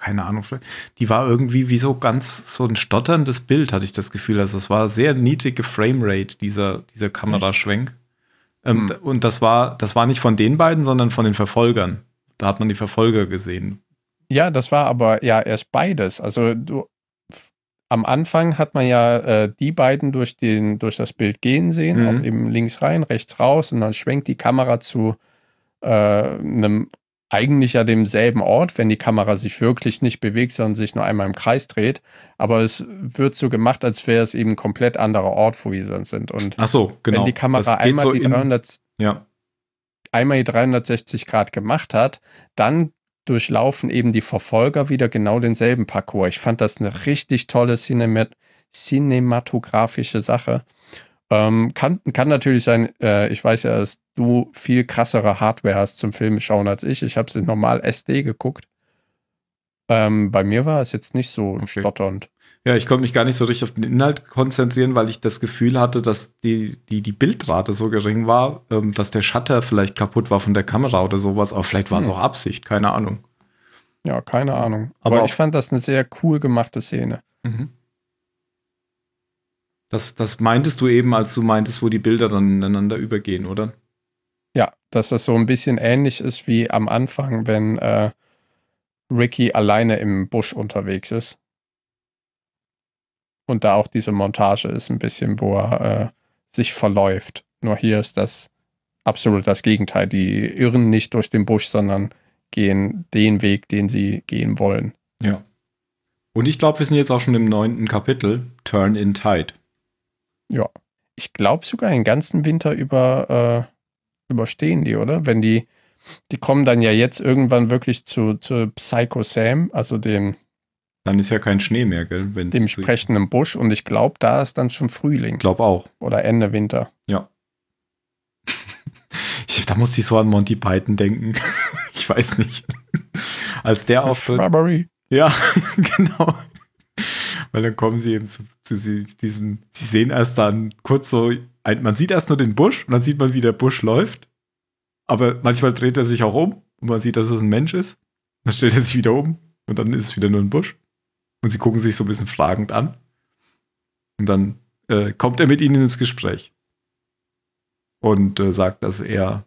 keine Ahnung, vielleicht. Die war irgendwie wie so ganz so ein stotterndes Bild, hatte ich das Gefühl. Also es war sehr niedrige Framerate, dieser, dieser Kameraschwenk. Ähm, Hm. Und das war, das war nicht von den beiden, sondern von den Verfolgern. Da hat man die Verfolger gesehen. Ja, das war aber ja erst beides. Also du, am Anfang hat man ja äh, die beiden durch, den, durch das Bild gehen sehen, Mhm. auch eben links rein, rechts raus und dann schwenkt die Kamera zu äh, einem eigentlich ja demselben Ort, wenn die Kamera sich wirklich nicht bewegt, sondern sich nur einmal im Kreis dreht. Aber es wird so gemacht, als wäre es eben ein komplett anderer Ort, wo wir dann sind. Und Ach so, genau. wenn die Kamera einmal, so die in- 300, Ja. einmal die 360 Grad gemacht hat, dann durchlaufen eben die Verfolger wieder genau denselben Parcours. Ich fand das eine richtig tolle Cinemat cinematografische Sache. Ähm, kann, kann natürlich sein, äh, ich weiß ja, dass du viel krassere Hardware hast zum Film schauen als ich. Ich habe es in normal SD geguckt. Ähm, bei mir war es jetzt nicht so Okay. stotternd. Ja, ich konnte mich gar nicht so richtig auf den Inhalt konzentrieren, weil ich das Gefühl hatte, dass die, die, die Bildrate so gering war, ähm, dass der Shutter vielleicht kaputt war von der Kamera oder sowas. Aber vielleicht war es Hm. auch Absicht, keine Ahnung. Ja, keine Ahnung. Aber Aber, ich fand das eine sehr cool gemachte Szene. Das, das meintest du eben, als du meintest, wo die Bilder dann ineinander übergehen, oder? Ja, dass das so ein bisschen ähnlich ist wie am Anfang, wenn äh, Ricky alleine im Busch unterwegs ist. Und da auch diese Montage ist ein bisschen, wo er äh, sich verläuft. Nur hier ist das absolut das Gegenteil. Die irren nicht durch den Busch, sondern gehen den Weg, den sie gehen wollen. Ja. Und ich glaube, wir sind jetzt auch schon im neunten Kapitel, Turn in Tide. Ich glaube sogar den ganzen Winter über äh, überstehen die, oder? Wenn die, die kommen dann ja jetzt irgendwann wirklich zu, zu Psycho Sam, also dem Dann ist ja kein Schnee mehr, gell? Wenn dem sprechenden Busch und ich glaube, da ist dann schon Frühling Ich glaube auch. oder Ende Winter. Ich, da musste ich so an Monty Python denken. ich weiß nicht. Als der auftritt. Strawberry. Ja, genau. Weil dann kommen sie eben zu, zu sie, diesem, sie sehen erst dann kurz so ein, man sieht erst nur den Busch und dann sieht man, wie der Busch läuft. Aber manchmal dreht er sich auch um und man sieht, dass es ein Mensch ist. Dann stellt er sich wieder um und dann ist es wieder nur ein Busch. Und sie gucken sich so ein bisschen fragend an. Und dann äh, kommt er mit ihnen ins Gespräch. Und äh, sagt, dass er,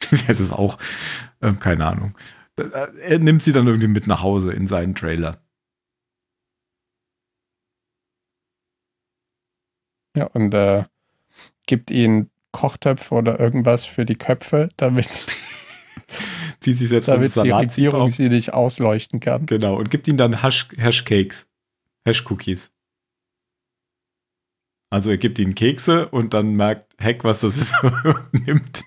das ist auch, äh, keine Ahnung, äh, er nimmt sie dann irgendwie mit nach Hause in seinen Trailer. Ja, und äh, gibt ihnen Kochtöpfe oder irgendwas für die Köpfe, damit, Zieht sich selbst damit die Regierung sie nicht ausleuchten kann. Genau, und gibt ihnen dann Hash, Hashcakes, Hash-Cookies. Also er gibt ihnen Kekse und dann merkt Hack, was das ist und nimmt,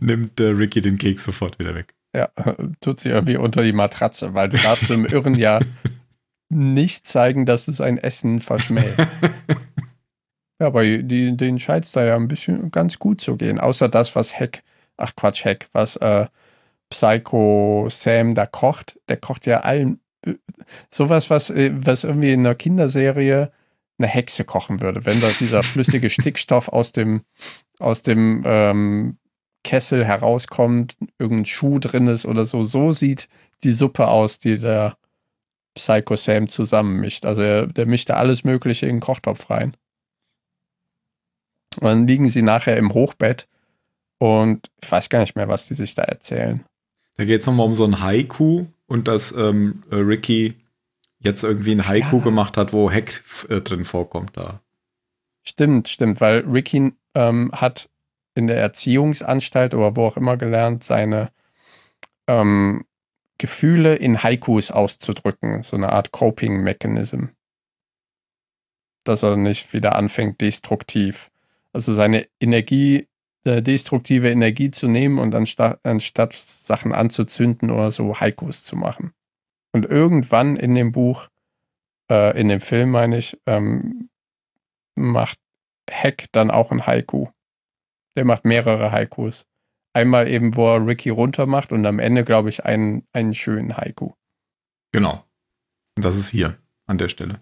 nimmt äh, Ricky den Keks sofort wieder weg. Ja, tut sie irgendwie unter die Matratze, weil du darfst im Irren ja nicht zeigen, dass es ein Essen verschmäht. Ja, aber die, denen scheint es da ja ein bisschen ganz gut zu gehen. Außer das, was Hack, ach Quatsch, Hack, was äh, Psycho Sam da kocht. Der kocht ja allen äh, sowas, was, äh, was irgendwie in einer Kinderserie eine Hexe kochen würde. Wenn da dieser flüssige Stickstoff aus dem, aus dem ähm, Kessel herauskommt, irgendein Schuh drin ist oder so. So sieht die Suppe aus, die der Psycho Sam zusammenmischt. Also er, der mischt da alles Mögliche in den Kochtopf rein. Und dann liegen sie nachher im Hochbett und ich weiß gar nicht mehr, was die sich da erzählen. Da geht es nochmal um so ein Haiku und dass ähm, äh, Ricky jetzt irgendwie ein Haiku Ja. gemacht hat, wo Hack äh, drin vorkommt da. Stimmt, stimmt, weil Ricky ähm, hat in der Erziehungsanstalt oder wo auch immer gelernt, seine ähm, Gefühle in Haikus auszudrücken. So eine Art Coping-Mechanism. Dass er nicht wieder anfängt, destruktiv. Also seine Energie, destruktive Energie zu nehmen und anstatt, anstatt Sachen anzuzünden oder so Haikus zu machen. Und irgendwann in dem Buch, äh, in dem Film meine ich, ähm, macht Hack dann auch ein Haiku. Der macht mehrere Haikus. Einmal eben, wo er Ricky runter macht und am Ende, glaube ich, einen, einen schönen Haiku. Genau. Und das ist hier an der Stelle.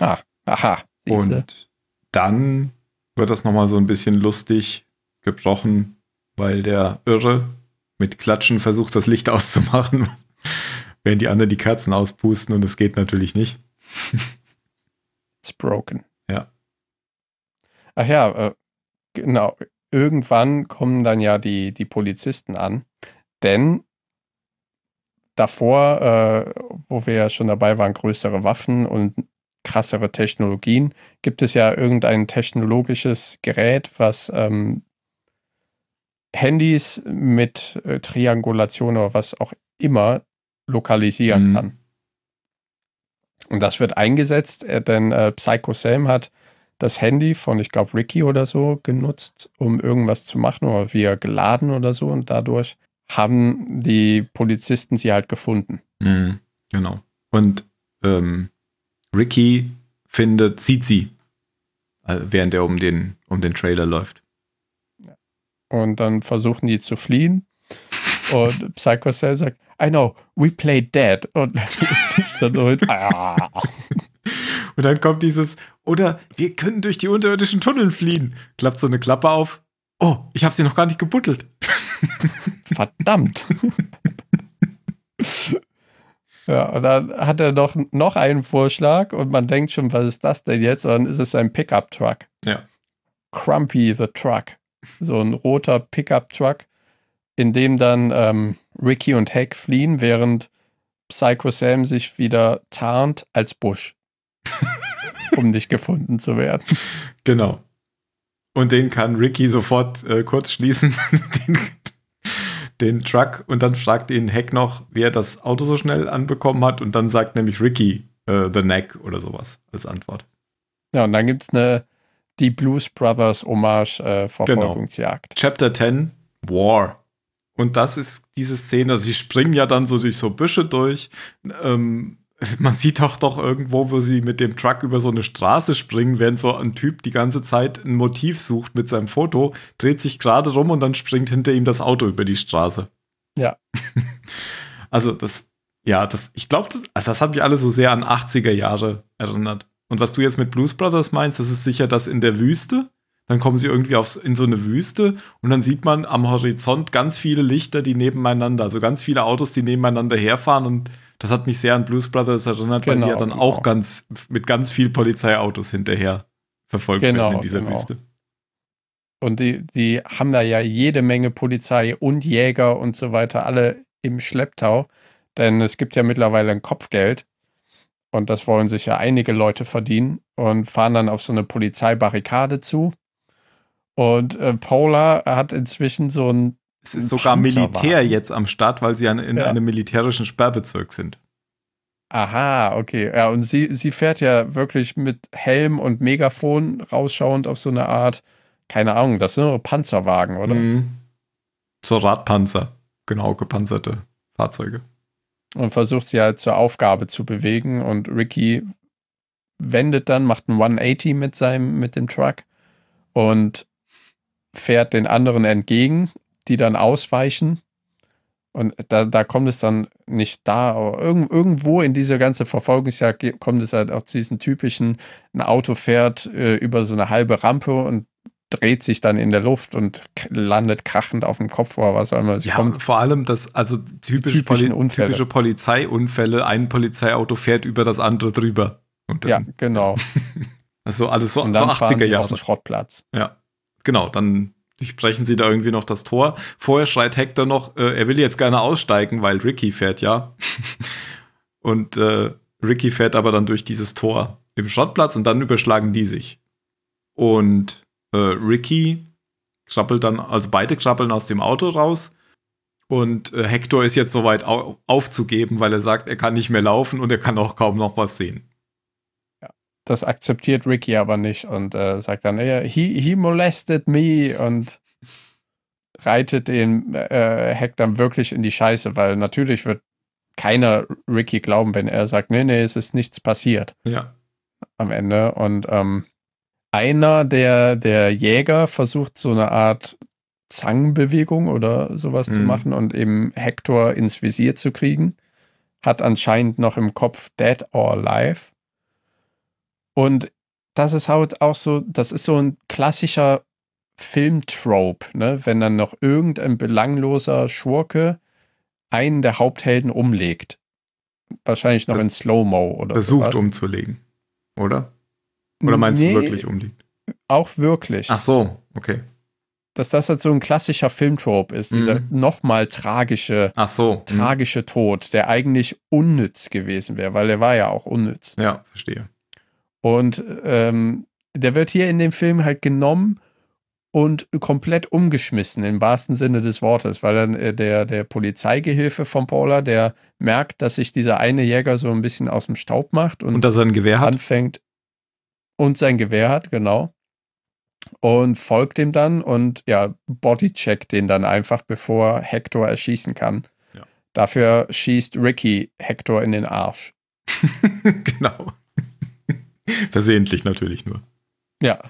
Ah, aha. siehste. Und dann wird das nochmal so ein bisschen lustig gebrochen, weil der Irre mit Klatschen versucht, das Licht auszumachen, während die anderen die Kerzen auspusten und es geht natürlich nicht. It's broken. Ja. Ach ja, äh, genau. Irgendwann kommen dann ja die, die Polizisten an, denn davor, äh, wo wir ja schon dabei waren, größere Waffen und krassere Technologien, gibt es ja irgendein technologisches Gerät, was ähm, Handys mit äh, Triangulation oder was auch immer lokalisieren Mhm. kann. Und das wird eingesetzt, äh, denn äh, Psycho Sam hat das Handy von, ich glaube, Ricky oder so genutzt, um irgendwas zu machen oder via geladen oder so. Und dadurch haben die Polizisten sie halt gefunden. Mhm, genau. Und ähm, Ricky findet, sieht sie, äh, während er um den, um den Trailer läuft. Und dann versuchen die zu fliehen. Und Psycho Sam sagt, I know, we play dead. Und sich dann so ah. Und dann kommt dieses, oder wir können durch die unterirdischen Tunnel fliehen. Klappt so eine Klappe auf. Oh, ich habe sie noch gar nicht gebuddelt. Verdammt. ja, und dann hat er noch, noch einen Vorschlag und man denkt schon, was ist das denn jetzt? Und dann ist es ein Pickup-Truck. Ja. Crumpy the Truck. So ein roter Pickup-Truck, in dem dann ähm, Ricky und Hack fliehen, während Psycho Sam sich wieder tarnt als Busch. um nicht gefunden zu werden. Genau. Und den kann Ricky sofort äh, kurz schließen, den, den Truck. Und dann fragt ihn Heck noch, wie er das Auto so schnell anbekommen hat. Und dann sagt nämlich Ricky äh, The Neck oder sowas als Antwort. Ja, und dann gibt es eine die Blues Brothers Hommage äh, Verfolgungsjagd. Chapter 10, War. Und das ist diese Szene, also sie springen ja dann so durch so Büsche durch. Ähm, man sieht auch doch irgendwo, wo sie mit dem Truck über so eine Straße springen, während so ein Typ die ganze Zeit ein Motiv sucht mit seinem Foto, dreht sich gerade rum und dann springt hinter ihm das Auto über die Straße. Ja. also das, ja, das, ich glaube, das, also das hat mich alle so sehr an 80er Jahre erinnert. Und was du jetzt mit Blues Brothers meinst, das ist sicher das in der Wüste Dann kommen sie irgendwie aufs, in so eine Wüste und dann sieht man am Horizont ganz viele Lichter, die nebeneinander, also ganz viele Autos, die nebeneinander herfahren und das hat mich sehr an Blues Brothers erinnert, genau, weil die ja genau, dann genau. auch ganz mit ganz viel Polizeiautos hinterher verfolgt genau, werden in dieser genau. Wüste. Und die, die haben da ja jede Menge Polizei und Jäger und so weiter, alle im Schlepptau. Denn es gibt ja mittlerweile ein Kopfgeld. Und das wollen sich ja einige Leute verdienen und fahren dann auf so eine Polizeibarrikade zu. Und äh, Paula hat inzwischen so ein. Es ist sogar Militär jetzt am Start, weil sie an, in ja. einem militärischen Sperrbezirk sind. Aha, okay. Ja, und sie, sie fährt ja wirklich mit Helm und Megafon rausschauend auf so eine Art keine Ahnung, das sind nur Panzerwagen, oder? Mhm. So Radpanzer, genau gepanzerte Fahrzeuge. Und versucht sie halt zur Aufgabe zu bewegen und Ricky wendet dann, macht ein 180 mit seinem, mit dem Truck und fährt den anderen entgegen, die dann ausweichen. Und da, da kommt es dann nicht da, aber irgend, irgendwo in dieser ganzen Verfolgungsjagd kommt es halt auch zu diesen typischen, ein Auto fährt äh, über so eine halbe Rampe und dreht sich dann in der Luft und landet krachend auf dem Kopf oder was auch immer. Es ja, kommt vor allem das, also typisch Poli Unfälle. typische Polizeiunfälle, ein Polizeiauto fährt über das andere drüber. Ja, genau. also alles so, und dann so 80er Jahre. Auf den Schrottplatz. Ja, genau, dann durchbrechen sie da irgendwie noch das Tor. Vorher schreit Hector noch, äh, er will jetzt gerne aussteigen, weil Ricky fährt ja. und äh, Ricky fährt aber dann durch dieses Tor im Schrottplatz und dann überschlagen die sich. Und äh, Ricky krabbelt dann, also beide krabbeln aus dem Auto raus. Und äh, Hector ist jetzt soweit au aufzugeben, weil er sagt, er kann nicht mehr laufen und er kann auch kaum noch was sehen. Ja, das akzeptiert Ricky aber nicht und äh, sagt dann, he, he molested me und reitet den äh, Hector wirklich in die Scheiße, weil natürlich wird keiner Ricky glauben, wenn er sagt, nee, nee, es ist nichts passiert. Ja. Am Ende und ähm, einer der, der Jäger versucht so eine Art Zangenbewegung oder sowas mhm. zu machen und eben Hector ins Visier zu kriegen. Hat anscheinend noch im Kopf Dead or Alive. Und das ist halt auch so, das ist so ein klassischer Filmtrope, ne? wenn dann noch irgendein belangloser Schurke einen der Haupthelden umlegt. Wahrscheinlich noch das in Slow-Mo oder Versucht sowas. umzulegen, oder? Oder meinst nee, du wirklich umliegt? Auch wirklich. Ach so, okay. Dass das halt so ein klassischer Filmtrope ist, mhm. dieser nochmal tragische, Ach so. Mhm. tragische mhm. Tod, der eigentlich unnütz gewesen wäre, weil er war ja auch unnütz. Ja, verstehe. Und ähm, der wird hier in dem Film halt genommen und komplett umgeschmissen im wahrsten Sinne des Wortes, weil dann äh, der, der Polizeigehilfe von Paula, der merkt, dass sich dieser eine Jäger so ein bisschen aus dem Staub macht und, und dass er ein Gewehr hat. anfängt, und sein Gewehr hat, genau. Und folgt ihm dann und ja, bodycheckt den dann einfach, bevor Hector erschießen kann. Ja. Dafür schießt Ricky Hector in den Arsch. genau. Versehentlich natürlich nur. Ja.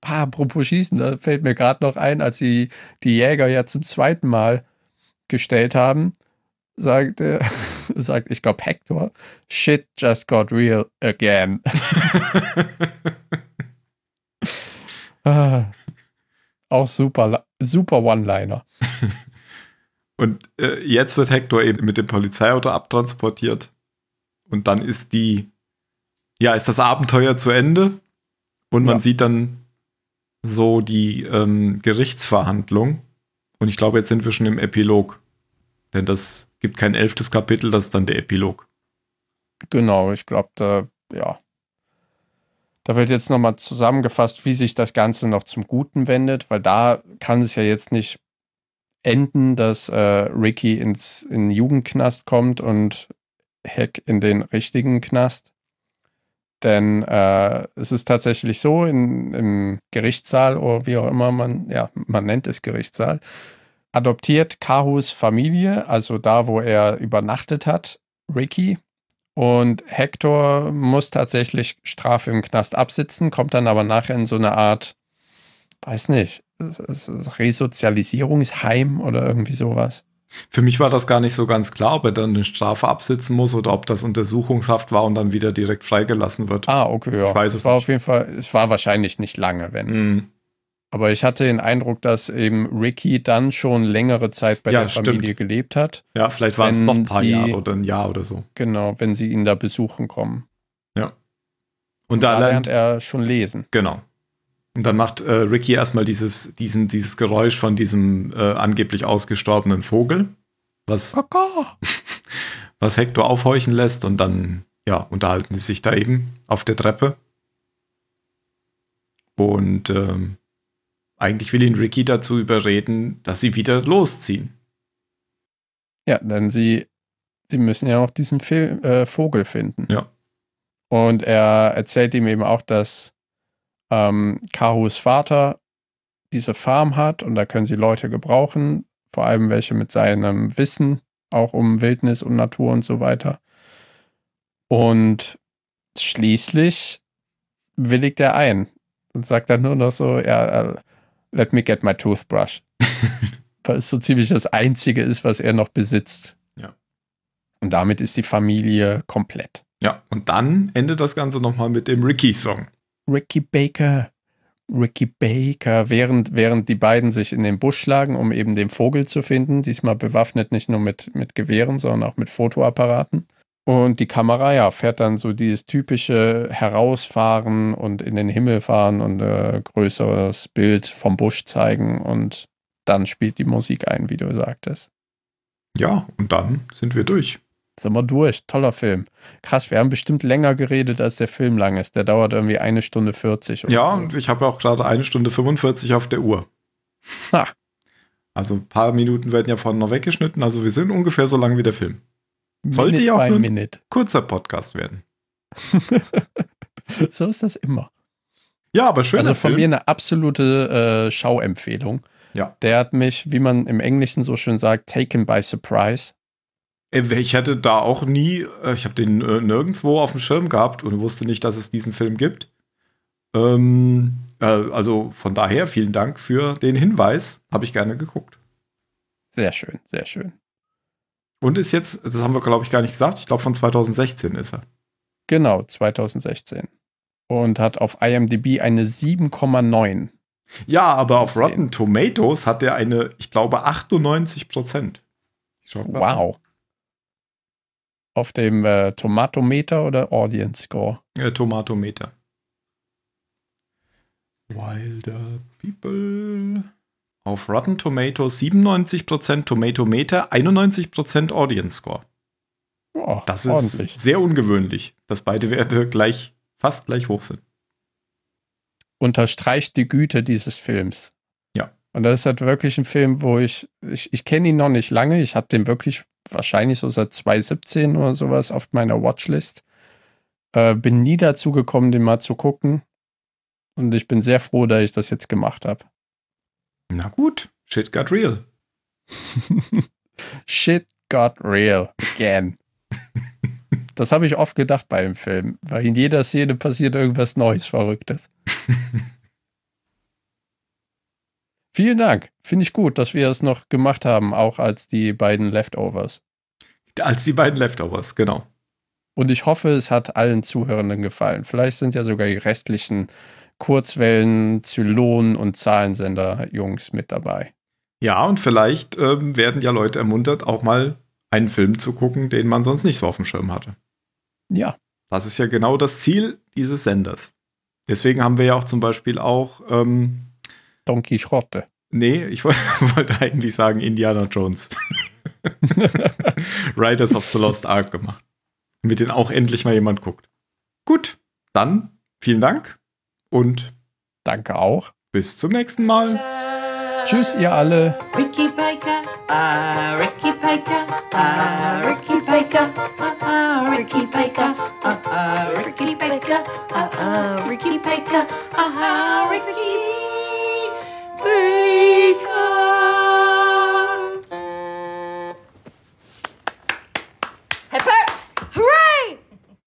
ah, apropos Schießen, da fällt mir gerade noch ein, als sie die Jäger ja zum zweiten Mal gestellt haben, sagt, äh, sagt ich glaube Hector, shit just got real again. ah, auch super, super One-Liner. Und äh, jetzt wird Hector eben mit dem Polizeiauto abtransportiert. Und dann ist die, ja, ist das Abenteuer zu Ende. Und man ja. sieht dann so die ähm, Gerichtsverhandlung. Und ich glaube, jetzt sind wir schon im Epilog. Denn das gibt kein elftes Kapitel, das ist dann der Epilog. Genau, ich glaube, da, ja. Da wird jetzt nochmal zusammengefasst, wie sich das Ganze noch zum Guten wendet, weil da kann es ja jetzt nicht enden, dass äh, Ricky ins in den Jugendknast kommt und Heck in den richtigen Knast. Denn äh, es ist tatsächlich so, in, im Gerichtssaal oder wie auch immer man, ja, man nennt es Gerichtssaal, adoptiert Kahus Familie, also da, wo er übernachtet hat, Ricky. Und Hector muss tatsächlich Strafe im Knast absitzen, kommt dann aber nachher in so eine Art, weiß nicht, Resozialisierungsheim oder irgendwie sowas. Für mich war das gar nicht so ganz klar, ob er dann eine Strafe absitzen muss oder ob das Untersuchungshaft war und dann wieder direkt freigelassen wird. Ah, okay, ja. Ich weiß es war nicht. auf jeden Fall, es war wahrscheinlich nicht lange, wenn. Mhm. Aber ich hatte den Eindruck, dass eben Ricky dann schon längere Zeit bei Ja, der Familie stimmt. gelebt hat. Ja, vielleicht waren es noch ein paar sie- Jahre oder ein Jahr oder so. Genau, wenn sie ihn da besuchen kommen. Und Da da lernt lernt er schon lesen. Genau. Und dann macht äh, Ricky erstmal dieses, diesen, dieses Geräusch von diesem äh, angeblich ausgestorbenen Vogel, was, Kaka! was Hector aufhorchen lässt und dann, ja, unterhalten sie sich da eben auf der Treppe. Und ähm, eigentlich will ihn Ricky dazu überreden, dass sie wieder losziehen. Ja, denn sie, sie müssen ja noch diesen Fil äh, Vogel finden. Ja. Und er erzählt ihm eben auch, dass ähm, Karus Vater diese Farm hat und da können sie Leute gebrauchen, vor allem welche mit seinem Wissen, auch um Wildnis und Natur und so weiter. Und schließlich willigt er ein und sagt dann nur noch so, ja, äh, let me get my toothbrush. Weil es so ziemlich das Einzige ist, was er noch besitzt. Ja. Und damit ist die Familie komplett. Ja, und dann endet das Ganze nochmal mit dem Ricky-Song. Ricky Baker, Ricky Baker, während, während die beiden sich in den Busch schlagen, um eben den Vogel zu finden, diesmal bewaffnet nicht nur mit, mit Gewehren, sondern auch mit Fotoapparaten. Und die Kamera, ja, fährt dann so dieses typische Herausfahren und in den Himmel fahren und äh, größeres Bild vom Busch zeigen und dann spielt die Musik ein, wie du sagtest. Ja, und dann sind wir durch. Sind wir durch. Toller Film. Krass, wir haben bestimmt länger geredet, als der Film lang ist. Der dauert irgendwie eine Stunde 40. oder Ja, und ich habe auch gerade eine Stunde 45 auf der Uhr. Ha. Also ein paar Minuten werden ja vorhin noch weggeschnitten, also wir sind ungefähr so lang wie der Film. Sollte Minute ja auch nur- Minute. Kurzer Podcast werden. so ist das immer. Ja, aber schöner also von Film. mir eine absolute äh, Schauempfehlung. Ja. Der hat mich, wie man im Englischen so schön sagt, taken by surprise. Äh, Ich hätte da auch nie, äh, ich habe den äh, nirgendwo auf dem Schirm gehabt und wusste nicht, dass es diesen Film gibt. Ähm, äh, also von daher vielen Dank für den Hinweis. Habe ich gerne geguckt. Sehr schön, sehr schön. Und ist jetzt, das haben wir glaube ich gar nicht gesagt, ich glaube von 2016 ist er. Genau, 2016. Und hat auf IMDb eine 7,9. Ja, aber auf Mal sehen. Rotten Tomatoes hat er eine, ich glaube, 98 Prozent. Wow. Auf dem äh, Tomatometer oder Audience Score? Äh, Tomatometer. Wilder People. Auf Rotten Tomatoes 97%, Tomatometer 91% Audience Score. Oh, Das ist ordentlich. sehr ungewöhnlich, dass beide Werte gleich, fast gleich hoch sind. Unterstreicht die Güte dieses Films. Ja. Und das ist halt wirklich ein Film, wo ich, ich, ich kenne ihn noch nicht lange. Ich habe den wirklich wahrscheinlich so seit 2017 oder sowas auf meiner Watchlist. Äh, bin nie dazu gekommen, den mal zu gucken. Und ich bin sehr froh, dass ich das jetzt gemacht habe. Na gut, shit got real. Shit got real again. Das habe ich oft gedacht bei dem Film, weil in jeder Szene passiert irgendwas Neues, Verrücktes. Vielen Dank. Finde ich gut, dass wir es noch gemacht haben, auch als die beiden Leftovers. Als die beiden Leftovers, genau. Und ich hoffe, es hat allen Zuhörenden gefallen. Vielleicht sind ja sogar die restlichen Kurzwellen, Zylonen und Zahlensender-Jungs mit dabei. Ja, und vielleicht ähm, werden ja Leute ermuntert, auch mal einen Film zu gucken, den man sonst nicht so auf dem Schirm hatte. Ja, Das ist ja genau das Ziel dieses Senders. Deswegen haben wir ja auch zum Beispiel auch, ähm, Don Quixote. nee, ich woll- wollte eigentlich sagen Indiana Jones. Riders of the Lost Ark gemacht. Mit denen auch endlich mal jemand guckt. Gut, dann vielen Dank und danke auch. Bis zum nächsten Mal. Tschüss, ihr alle. Ricky Piker, ah, Ricky Piker, ah, Ricky Piker, ah, Ricky Piker, ah, Ricky Piker, ah, ah Ricky Piker, ah, ah Ricky Piker. Ah,